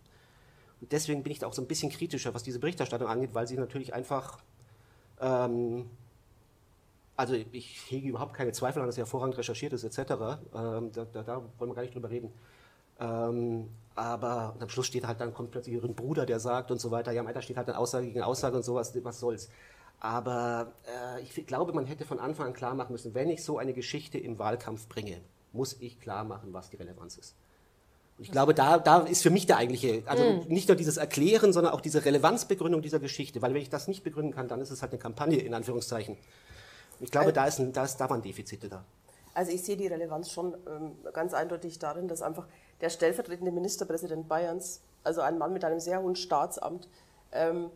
Und deswegen bin ich da auch so ein bisschen kritischer, was diese Berichterstattung angeht, weil sie natürlich einfach, ähm, also ich hege überhaupt keine Zweifel an, dass sie hervorragend recherchiert ist, etc. Ähm, da, da, da, wollen wir gar nicht drüber reden. Ähm, aber am Schluss steht halt dann, kommt plötzlich ihren Bruder, der sagt und so weiter. Ja, am Ende steht halt dann Aussage gegen Aussage und sowas, was soll's. Aber äh, ich glaube, man hätte von Anfang an klar machen müssen, wenn ich so eine Geschichte im Wahlkampf bringe, muss ich klar machen, was die Relevanz ist. Ich glaube, da, da ist für mich der eigentliche, also mhm. nicht nur dieses Erklären, sondern auch diese Relevanzbegründung dieser Geschichte. Weil wenn ich das nicht begründen kann, dann ist es halt eine Kampagne, in Anführungszeichen. Ich glaube, also, da, ist ein, da, ist, da waren Defizite da. Also ich sehe die Relevanz schon ähm, ganz eindeutig darin, dass einfach der stellvertretende Ministerpräsident Bayerns, also ein Mann mit einem sehr hohen Staatsamt, ähm,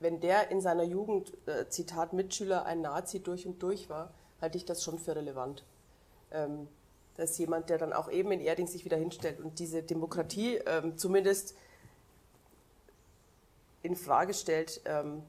wenn der in seiner Jugend, äh, Zitat, Mitschüler ein Nazi durch und durch war, halte ich das schon für relevant. Ähm, dass jemand, der dann auch eben in Erding sich wieder hinstellt und diese Demokratie ähm, zumindest in Frage stellt. Ähm,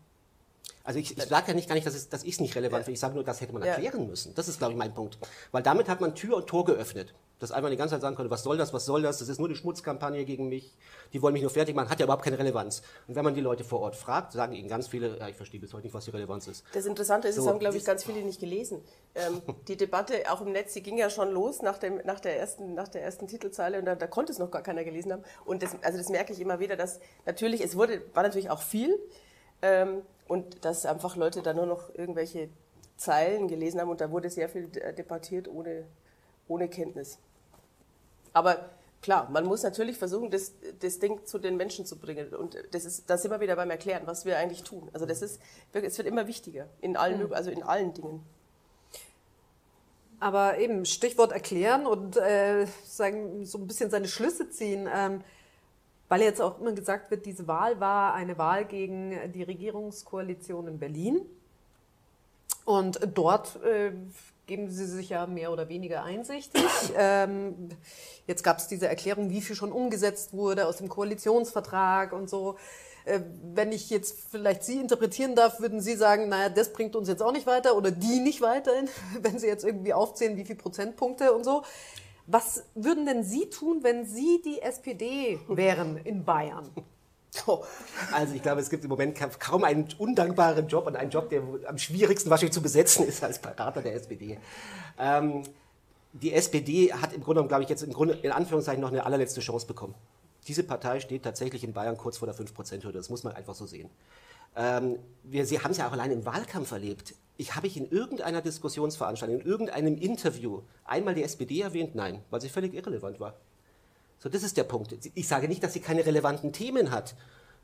also ich, ich sage ja nicht gar nicht, dass, es, dass ich es nicht relevant ja. finde. Ich sage nur, das hätte man erklären ja. müssen. Das ist, glaube ich, mein Punkt. Weil damit hat man Tür und Tor geöffnet dass einfach die ganze Zeit sagen konnte, was soll das, was soll das, das ist nur eine Schmutzkampagne gegen mich, die wollen mich nur fertig machen, hat ja überhaupt keine Relevanz. Und wenn man die Leute vor Ort fragt, sagen ihnen ganz viele, ja, ich verstehe bis heute nicht, was die Relevanz ist. Das Interessante ist, so, es haben, glaube ich, ganz viele nicht gelesen. Ähm, die Debatte auch im Netz, die ging ja schon los nach, dem, nach, der, ersten, nach der ersten Titelzeile und da, da konnte es noch gar keiner gelesen haben. Und das, also das merke ich immer wieder, dass natürlich, es wurde, war natürlich auch viel ähm, und dass einfach Leute da nur noch irgendwelche Zeilen gelesen haben und da wurde sehr viel debattiert ohne, ohne Kenntnis. Aber klar, man muss natürlich versuchen, das, das Ding zu den Menschen zu bringen. Und das ist, da sind wir wieder beim Erklären, was wir eigentlich tun. Also das ist, es wird immer wichtiger in allen, mhm. also in allen Dingen. Aber eben Stichwort erklären und äh, sagen, so ein bisschen seine Schlüsse ziehen. Ähm, weil jetzt auch immer gesagt wird, diese Wahl war eine Wahl gegen die Regierungskoalition in Berlin. Und dort äh, geben Sie sich ja mehr oder weniger einsichtig. *coughs* Ähm, jetzt gab es diese Erklärung, wie viel schon umgesetzt wurde aus dem Koalitionsvertrag und so. Äh, wenn ich jetzt vielleicht Sie interpretieren darf, würden Sie sagen, naja, das bringt uns jetzt auch nicht weiter oder die nicht weiter, *laughs* wenn Sie jetzt irgendwie aufzählen, wie viele Prozentpunkte und so. Was würden denn Sie tun, wenn Sie die SPD wären in Bayern? *laughs* Also ich glaube, es gibt im Moment kaum einen undankbaren Job und einen Job, der am schwierigsten wahrscheinlich zu besetzen ist als Berater der SPD. Ähm, die SPD hat im Grunde, glaube ich, jetzt im Grunde in Anführungszeichen noch eine allerletzte Chance bekommen. Diese Partei steht tatsächlich in Bayern kurz vor der 5%-Hürde. Das muss man einfach so sehen. Ähm, wir Sie haben es ja auch allein im Wahlkampf erlebt. Ich habe ich in irgendeiner Diskussionsveranstaltung, in irgendeinem Interview einmal die SPD erwähnt? Nein, weil sie völlig irrelevant war. So, das ist der Punkt. Ich sage nicht, dass sie keine relevanten Themen hat.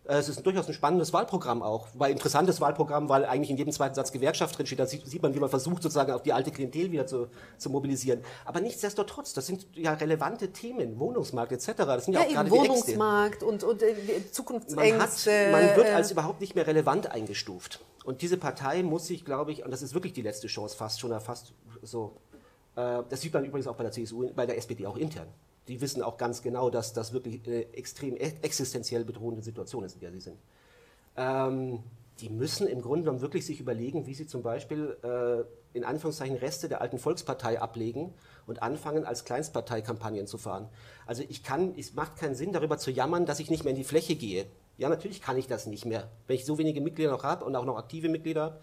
Äh, es ist durchaus ein spannendes Wahlprogramm auch, weil interessantes Wahlprogramm, weil eigentlich in jedem zweiten Satz Gewerkschaft drinsteht. Da sieht, man, wie man versucht, sozusagen auf die alte Klientel wieder zu, zu mobilisieren. Aber nichtsdestotrotz, das sind ja relevante Themen, Wohnungsmarkt etc. Das sind ja, ja auch gerade Wohnungsmarkt und, und äh, Zukunftsängste. Man, hat, man wird als überhaupt nicht mehr relevant eingestuft. Und diese Partei muss sich, glaube ich, und das ist wirklich die letzte Chance, fast schon, fast so. Äh, das sieht man übrigens auch bei der CSU, bei der SPD auch intern die wissen auch ganz genau, dass das wirklich eine extrem existenziell bedrohende Situation ist, in der sie sind. Ähm, die müssen im Grunde genommen wirklich sich überlegen, wie sie zum Beispiel äh, in Anführungszeichen Reste der alten Volkspartei ablegen und anfangen, als Kleinstpartei Kampagnen zu fahren. Also ich kann, es macht keinen Sinn, darüber zu jammern, dass ich nicht mehr in die Fläche gehe. Ja, natürlich kann ich das nicht mehr. Wenn ich so wenige Mitglieder noch habe und auch noch aktive Mitglieder habe,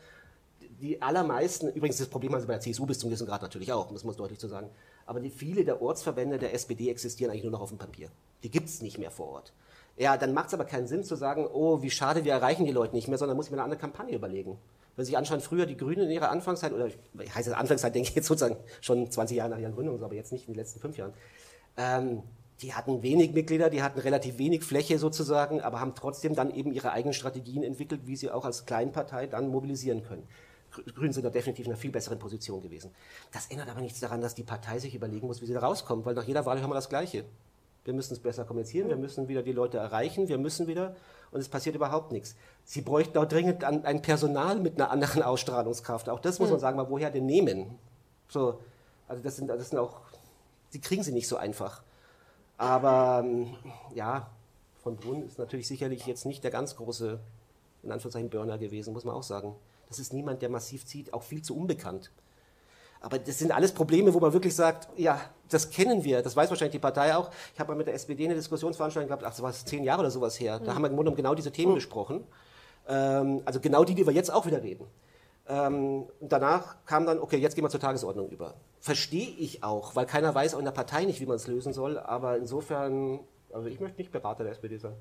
die allermeisten, übrigens das Problem also bei der CSU bis zum gewissen Grad natürlich auch, muss man deutlich zu sagen, aber die, viele der Ortsverbände der SPD existieren eigentlich nur noch auf dem Papier. Die gibt es nicht mehr vor Ort. Ja, dann macht es aber keinen Sinn zu sagen, oh, wie schade, wir erreichen die Leute nicht mehr, sondern muss ich mir eine andere Kampagne überlegen. Wenn Sie sich anschauen, früher die Grünen in ihrer Anfangszeit, oder ich heiße Anfangszeit, denke ich jetzt sozusagen schon 20 Jahre nach ihrer Gründung, aber jetzt nicht in den letzten fünf Jahren, ähm, die hatten wenig Mitglieder, die hatten relativ wenig Fläche sozusagen, aber haben trotzdem dann eben ihre eigenen Strategien entwickelt, wie sie auch als Kleinpartei dann mobilisieren können. Grünen sind da definitiv in einer viel besseren Position gewesen. Das ändert aber nichts daran, dass die Partei sich überlegen muss, wie sie da rauskommt, weil nach jeder Wahl hören wir das Gleiche. Wir müssen es besser kommunizieren, wir müssen wieder die Leute erreichen, wir müssen wieder, und es passiert überhaupt nichts. Sie bräuchten auch dringend ein Personal mit einer anderen Ausstrahlungskraft. Auch das muss man hm. sagen, mal woher denn nehmen? So, also das sind, das sind auch, sie kriegen sie nicht so einfach. Aber ähm, ja, von Brunn ist natürlich sicherlich jetzt nicht der ganz große, in Anführungszeichen, Burner gewesen, muss man auch sagen. Das ist niemand, der massiv zieht, auch viel zu unbekannt. Aber das sind alles Probleme, wo man wirklich sagt, ja, das kennen wir, das weiß wahrscheinlich die Partei auch. Ich habe mal mit der SPD eine Diskussionsveranstaltung gehabt, ach, das war zehn Jahre oder sowas her. Mhm. Da haben wir im Grunde um genau diese Themen mhm. besprochen. Ähm, also genau die, die wir jetzt auch wieder reden. Ähm, und danach kam dann, okay, jetzt gehen wir zur Tagesordnung über. Verstehe ich auch, weil keiner weiß auch in der Partei nicht, wie man es lösen soll. Aber insofern, also ich möchte nicht Berater der SPD sein.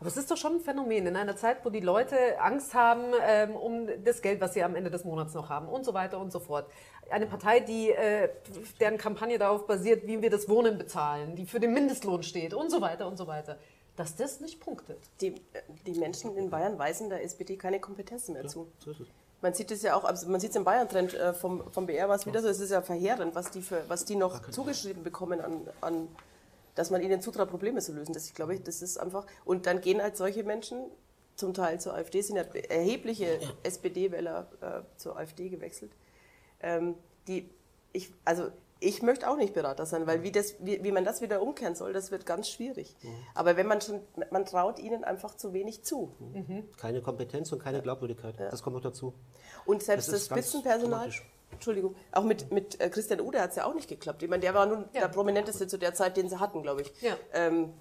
Aber es ist doch schon ein Phänomen in einer Zeit, wo die Leute Angst haben ähm, um das Geld, was sie am Ende des Monats noch haben und so weiter und so fort. Eine Partei, die, äh, deren Kampagne darauf basiert, wie wir das Wohnen bezahlen, die für den Mindestlohn steht und so weiter und so weiter, dass das nicht punktet. Die, die Menschen in Bayern weisen der SPD keine Kompetenzen mehr ja, zu. So ist es. Man sieht es ja auch, also man sieht es im Bayern-Trend äh, vom, vom BR war es wieder so, es ist ja verheerend, was die, für, was die noch zugeschrieben bekommen an, an dass man ihnen zutraut, Probleme zu lösen. Das, ich glaube, das ist einfach. Und dann gehen halt solche Menschen zum Teil zur AfD, sind ja erhebliche ja. SPD-Wähler äh, zur AfD gewechselt. Ähm, die, ich, also ich möchte auch nicht Berater sein, weil wie, das, wie, wie man das wieder umkehren soll, das wird ganz schwierig. Mhm. Aber wenn man schon, man traut ihnen einfach zu wenig zu. Mhm. Keine Kompetenz und keine Glaubwürdigkeit. Ja. Das kommt noch dazu. Und selbst das, das Spitzenpersonal, Entschuldigung, auch mit, mit äh, Christian Ude hat es ja auch nicht geklappt. Ich meine, der war nun ja. der prominenteste zu der Zeit, den sie hatten, glaube ich. Ja. Ähm,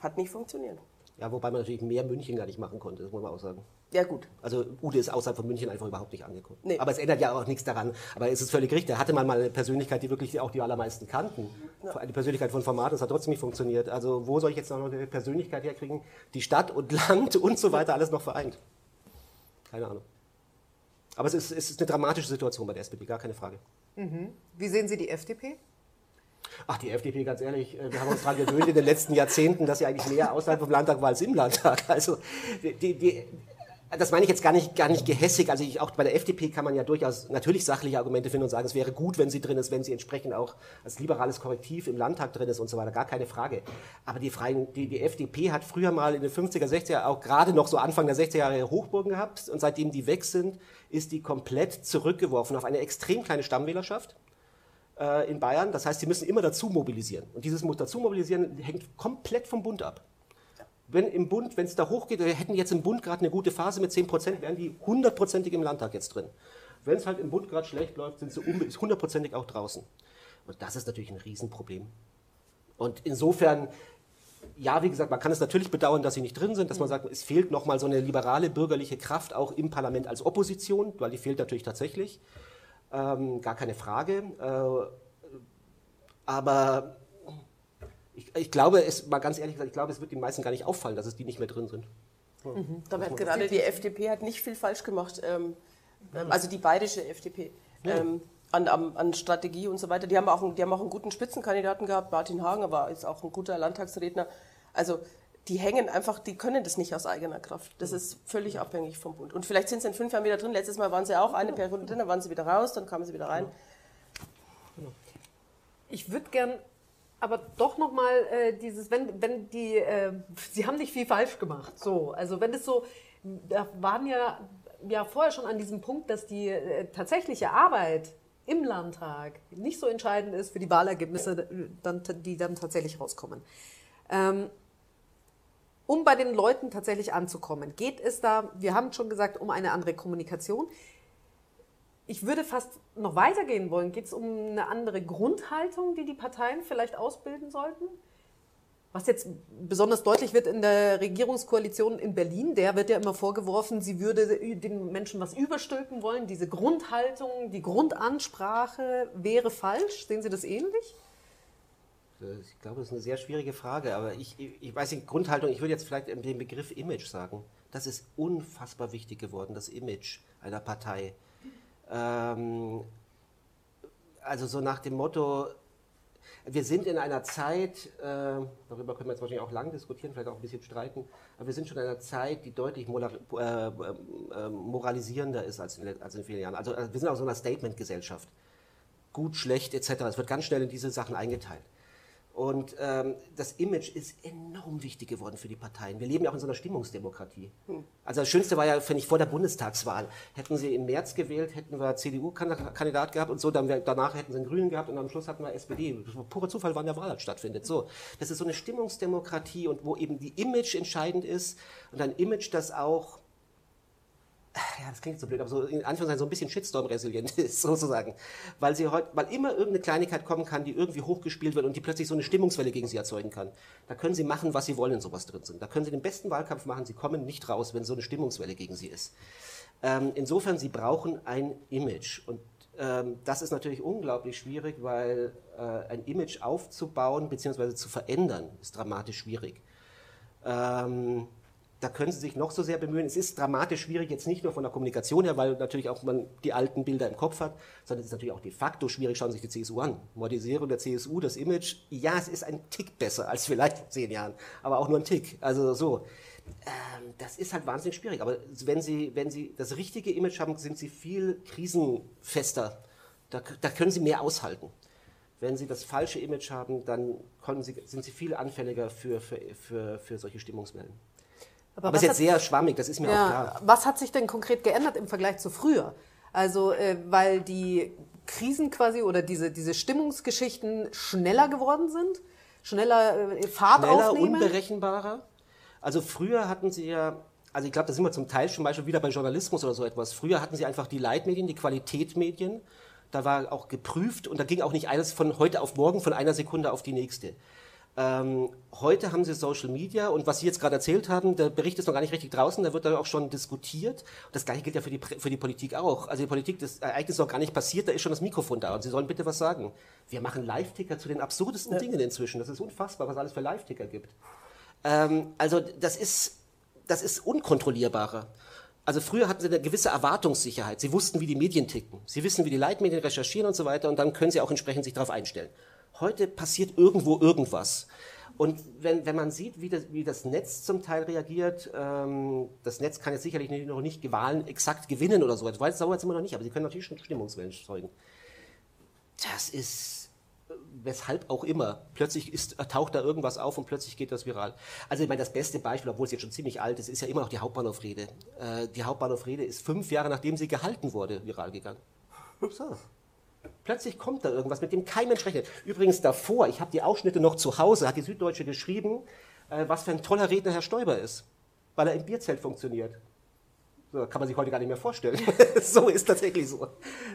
hat nicht funktioniert. Ja, wobei man natürlich mehr München gar nicht machen konnte, das muss man auch sagen. Ja, gut. Also Ude ist außerhalb von München einfach überhaupt nicht angekommen. Nee. Aber es ändert ja auch nichts daran. Aber es ist völlig richtig. Da hatte man mal eine Persönlichkeit, die wirklich auch die allermeisten kannten. Ja. Die Persönlichkeit von Format, das hat trotzdem nicht funktioniert. Also wo soll ich jetzt noch eine Persönlichkeit herkriegen, die Stadt und *laughs* Land und so weiter alles noch vereint? Keine Ahnung. Aber es ist, es ist eine dramatische Situation bei der SPD, gar keine Frage. Mhm. Wie sehen Sie die FDP? Ach, die FDP, ganz ehrlich, äh, wir haben uns daran gewöhnt in den letzten Jahrzehnten, dass sie eigentlich mehr außerhalb vom Landtag war als im Landtag. Also die, die, das meine ich jetzt gar nicht, gar nicht gehässig. Also ich, auch bei der FDP kann man ja durchaus natürlich sachliche Argumente finden und sagen, es wäre gut, wenn sie drin ist, wenn sie entsprechend auch als liberales Korrektiv im Landtag drin ist und so weiter. Gar keine Frage. Aber die, Freien, die, die FDP hat früher mal in den 50er, 60er, auch gerade noch so Anfang der 60er Jahre Hochburgen gehabt. Und seitdem die weg sind, ist die komplett zurückgeworfen auf eine extrem kleine Stammwählerschaft äh, in Bayern. Das heißt, sie müssen immer dazu mobilisieren. Und dieses dazu mobilisieren hängt komplett vom Bund ab wenn im Bund, wenn es da hochgeht, wir hätten jetzt im Bund gerade eine gute Phase mit 10 Prozent, wären die hundertprozentig im Landtag jetzt drin. Wenn es halt im Bund gerade schlecht läuft, sind sie hundertprozentig auch draußen. Und das ist natürlich ein Riesenproblem. Und insofern, ja, wie gesagt, man kann es natürlich bedauern, dass sie nicht drin sind, dass man sagt, es fehlt nochmal so eine liberale bürgerliche Kraft auch im Parlament als Opposition, weil die fehlt natürlich tatsächlich. Ähm, gar keine Frage. Äh, aber ich, ich, glaube, es, mal ganz ehrlich gesagt, ich glaube, es wird den meisten gar nicht auffallen, dass es die nicht mehr drin sind. Ja, mhm. Da wird gerade die FDP hat nicht viel falsch gemacht, ähm, mhm. also die bayerische FDP. Ähm, an, an, an, Strategie und so weiter. Die haben, auch, die haben auch einen guten Spitzenkandidaten gehabt, Martin Hagen, war jetzt auch ein guter Landtagsredner. Also die hängen einfach, die können das nicht aus eigener Kraft. Das ist völlig abhängig vom Bund. Und vielleicht sind sie in fünf Jahren wieder drin. Letztes Mal waren sie auch eine Periode drin, dann waren sie wieder raus, dann kamen sie wieder rein. Ich würde gern aber doch nochmal äh, dieses, wenn, wenn die, äh, sie haben nicht viel falsch gemacht. So, also wenn es so, da waren ja, ja vorher schon an diesem Punkt, dass die äh, tatsächliche Arbeit im Landtag nicht so entscheidend ist für die Wahlergebnisse, dann, die dann tatsächlich rauskommen. Ähm, um bei den Leuten tatsächlich anzukommen, geht es da, wir haben schon gesagt, um eine andere Kommunikation ich würde fast noch weitergehen wollen. Geht es um eine andere Grundhaltung, die die Parteien vielleicht ausbilden sollten? Was jetzt besonders deutlich wird in der Regierungskoalition in Berlin, der wird ja immer vorgeworfen, sie würde den Menschen was überstülpen wollen. Diese Grundhaltung, die Grundansprache wäre falsch. Sehen Sie das ähnlich? Ich glaube, das ist eine sehr schwierige Frage, aber ich, ich weiß nicht, Grundhaltung, ich würde jetzt vielleicht den Begriff Image sagen. Das ist unfassbar wichtig geworden, das Image einer Partei. Ähm, also so nach dem Motto, wir sind in einer Zeit, äh, darüber können wir jetzt wahrscheinlich auch lang diskutieren, vielleicht auch ein bisschen streiten, aber wir sind schon in einer Zeit, die deutlich moral, äh, äh, moralisierender ist als in, als in vielen Jahren. Also wir sind auch so einer Statement-Gesellschaft. Gut, schlecht etc. Es wird ganz schnell in diese Sachen eingeteilt. Und ähm, das Image ist enorm wichtig geworden für die Parteien. Wir leben ja auch in so einer Stimmungsdemokratie. Hm. Also das Schönste war ja, finde ich, vor der Bundestagswahl. Hätten sie im März gewählt, hätten wir CDU-Kandidat gehabt und so, dann wir, danach hätten sie einen Grünen gehabt und am Schluss hatten wir SPD. Purer Zufall, wann der Wahl stattfindet. So, das ist so eine Stimmungsdemokratie und wo eben die Image entscheidend ist und ein Image, das auch ja, das klingt so blöd, aber so in Anführungszeichen so ein bisschen Shitstorm-resilient *laughs* ist, sozusagen. Weil sie heute, weil immer irgendeine Kleinigkeit kommen kann, die irgendwie hochgespielt wird und die plötzlich so eine Stimmungswelle gegen sie erzeugen kann. Da können sie machen, was sie wollen, wenn sowas drin sind. Da können sie den besten Wahlkampf machen, sie kommen nicht raus, wenn so eine Stimmungswelle gegen sie ist. Ähm, insofern, sie brauchen ein Image. Und ähm, das ist natürlich unglaublich schwierig, weil äh, ein Image aufzubauen bzw. zu verändern, ist dramatisch schwierig. Ähm, da können Sie sich noch so sehr bemühen. Es ist dramatisch schwierig, jetzt nicht nur von der Kommunikation her, weil natürlich auch man die alten Bilder im Kopf hat, sondern es ist natürlich auch de facto schwierig. Schauen Sie sich die CSU an. Modernisierung der CSU, das Image, ja, es ist ein Tick besser als vielleicht vor zehn Jahren, aber auch nur ein Tick. Also so. Ähm, das ist halt wahnsinnig schwierig. Aber wenn Sie, wenn Sie das richtige Image haben, sind Sie viel krisenfester. Da, da können Sie mehr aushalten. Wenn Sie das falsche Image haben, dann Sie, sind Sie viel anfälliger für, für, für, für solche Stimmungswellen. Aber, Aber es ist jetzt sehr schwammig, das ist mir ja, auch klar. Was hat sich denn konkret geändert im Vergleich zu früher? Also, äh, weil die Krisen quasi oder diese, diese Stimmungsgeschichten schneller geworden sind? Schneller äh, Fahrt Schneller, aufnehmen? unberechenbarer. Also früher hatten sie ja, also ich glaube, da sind wir zum Teil zum Beispiel wieder bei Journalismus oder so etwas. Früher hatten sie einfach die Leitmedien, die Qualitätsmedien. Da war auch geprüft und da ging auch nicht alles von heute auf morgen, von einer Sekunde auf die nächste. Ähm, heute haben sie Social Media und was Sie jetzt gerade erzählt haben, der Bericht ist noch gar nicht richtig draußen, da wird dann auch schon diskutiert. Das gleiche gilt ja für die, für die Politik auch. Also die Politik, das Ereignis ist noch gar nicht passiert, da ist schon das Mikrofon da und Sie sollen bitte was sagen. Wir machen Live-Ticker zu den absurdesten Dingen inzwischen. Das ist unfassbar, was alles für Live-Ticker gibt. Ähm, also das ist, das ist unkontrollierbarer. Also früher hatten sie eine gewisse Erwartungssicherheit. Sie wussten, wie die Medien ticken. Sie wissen, wie die Leitmedien recherchieren und so weiter. Und dann können sie auch entsprechend sich darauf einstellen. Heute passiert irgendwo irgendwas. Und wenn, wenn man sieht, wie das, wie das Netz zum Teil reagiert, ähm, das Netz kann jetzt sicherlich nicht, noch nicht Wahlen exakt gewinnen oder so. Das weiß sauer jetzt immer noch nicht, aber sie können natürlich schon Stimmungswellen erzeugen. Das ist, äh, weshalb auch immer, plötzlich ist, taucht da irgendwas auf und plötzlich geht das viral. Also ich meine, das beste Beispiel, obwohl es jetzt schon ziemlich alt ist, ist ja immer noch die Hauptbahnhofrede. Äh, die Hauptbahnhofrede ist fünf Jahre, nachdem sie gehalten wurde, viral gegangen. So. Plötzlich kommt da irgendwas, mit dem kein Mensch rechnet. Übrigens davor, ich habe die Ausschnitte noch zu Hause, hat die Süddeutsche geschrieben, äh, was für ein toller Redner Herr Stoiber ist, weil er im Bierzelt funktioniert. So, kann man sich heute gar nicht mehr vorstellen. *laughs* so ist tatsächlich so.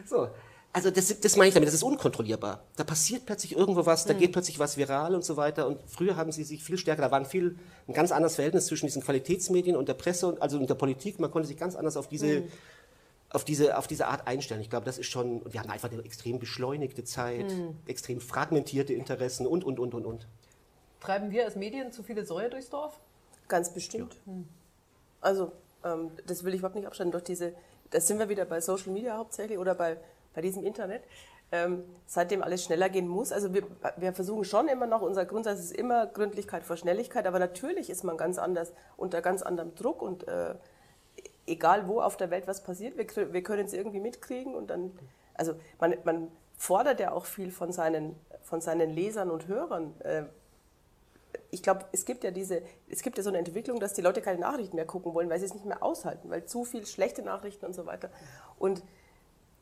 so. Also das, das meine ich damit, das ist unkontrollierbar. Da passiert plötzlich irgendwo was, da geht plötzlich was viral und so weiter. Und früher haben sie sich viel stärker, da war ein viel ein ganz anderes Verhältnis zwischen diesen Qualitätsmedien und der Presse, und, also und der Politik. Man konnte sich ganz anders auf diese, auf diese, auf diese Art einstellen. Ich glaube, das ist schon, wir haben einfach eine extrem beschleunigte Zeit, extrem fragmentierte Interessen und, und, und, und, und. Treiben wir als Medien zu viele Säue durchs Dorf? Ganz bestimmt. Also, ähm, das will ich überhaupt nicht abstellen. Durch diese, da sind wir wieder bei Social Media hauptsächlich oder bei, bei diesem Internet. Ähm, seitdem alles schneller gehen muss. Also wir, wir versuchen schon immer noch, unser Grundsatz ist immer Gründlichkeit vor Schnelligkeit, aber natürlich ist man ganz anders, unter ganz anderem Druck und äh, egal wo auf der Welt was passiert, wir, wir können es irgendwie mitkriegen und dann, also man, man fordert ja auch viel von seinen, von seinen Lesern und Hörern. Äh, ich glaube, es gibt ja diese, es gibt ja so eine Entwicklung, dass die Leute keine Nachrichten mehr gucken wollen, weil sie es nicht mehr aushalten, weil zu viel schlechte Nachrichten und so weiter. Und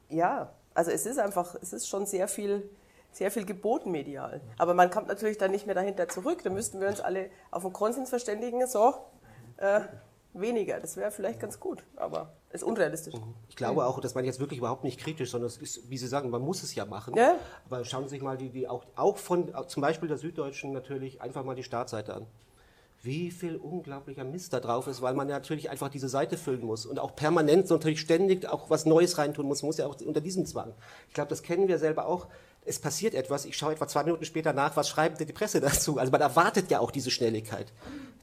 ja, also es ist einfach, es ist schon sehr viel, sehr viel geboten medial. Aber man kommt natürlich dann nicht mehr dahinter zurück. Da müssten wir uns alle auf einen Konsens verständigen. So, äh, weniger. Das wäre vielleicht ganz gut, aber ist unrealistisch. Ich glaube auch, das meine ich jetzt wirklich überhaupt nicht kritisch, sondern es ist, wie Sie sagen, man muss es ja machen. Ja. Aber schauen Sie sich mal die, die auch, auch von zum Beispiel der Süddeutschen natürlich einfach mal die Startseite an. Wie viel unglaublicher Mist da drauf ist, weil man ja natürlich einfach diese Seite füllen muss und auch permanent natürlich ständig auch was Neues reintun muss, muss ja auch unter diesem Zwang. Ich glaube, das kennen wir selber auch. Es passiert etwas, ich schaue etwa zwei Minuten später nach, was schreibt denn die Presse *laughs* dazu? Also man erwartet ja auch diese Schnelligkeit.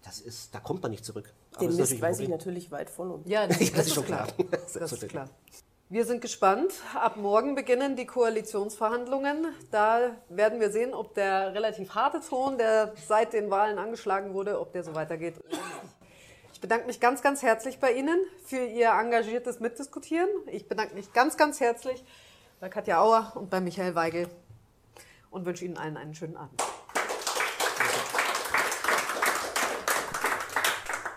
Das ist, da kommt man nicht zurück. Aber Den das ist Mist weiß ich natürlich weit von uns. Ja, *laughs* das, Ja, das ist schon klar. Das ist Selbstverständlich. klar. Wir sind gespannt. Ab morgen beginnen die Koalitionsverhandlungen. Da werden wir sehen, ob der relativ harte Ton, der seit den Wahlen angeschlagen wurde, ob der so weitergeht. Ich bedanke mich ganz, ganz herzlich bei Ihnen für Ihr engagiertes Mitdiskutieren. Ich bedanke mich ganz, ganz herzlich bei Katja Auer und bei Michael Weigel und wünsche Ihnen allen einen schönen Abend.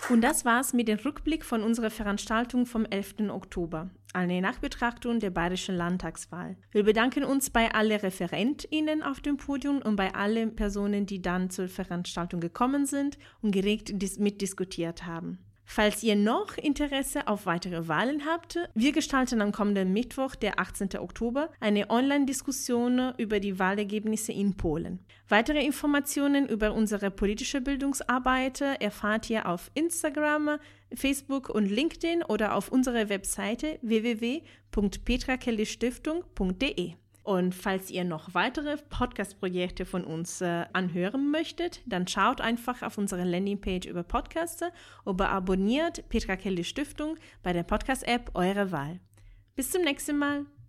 Und das war's mit dem Rückblick von unserer Veranstaltung vom 11. Oktober, eine Nachbetrachtung der bayerischen Landtagswahl. Wir bedanken uns bei allen ReferentInnen auf dem Podium und bei allen Personen, die dann zur Veranstaltung gekommen sind und geregt dis mitdiskutiert haben. Falls ihr noch Interesse auf weitere Wahlen habt, wir gestalten am kommenden Mittwoch, der 18. Oktober, eine Online-Diskussion über die Wahlergebnisse in Polen. Weitere Informationen über unsere politische Bildungsarbeit erfahrt ihr auf Instagram, Facebook und LinkedIn oder auf unserer Webseite www.petrakellystiftung.de. Und falls ihr noch weitere Podcast-Projekte von uns äh, anhören möchtet, dann schaut einfach auf unsere Landingpage über Podcasts oder abonniert Petra Kelly Stiftung bei der Podcast-App eurer Wahl. Bis zum nächsten Mal.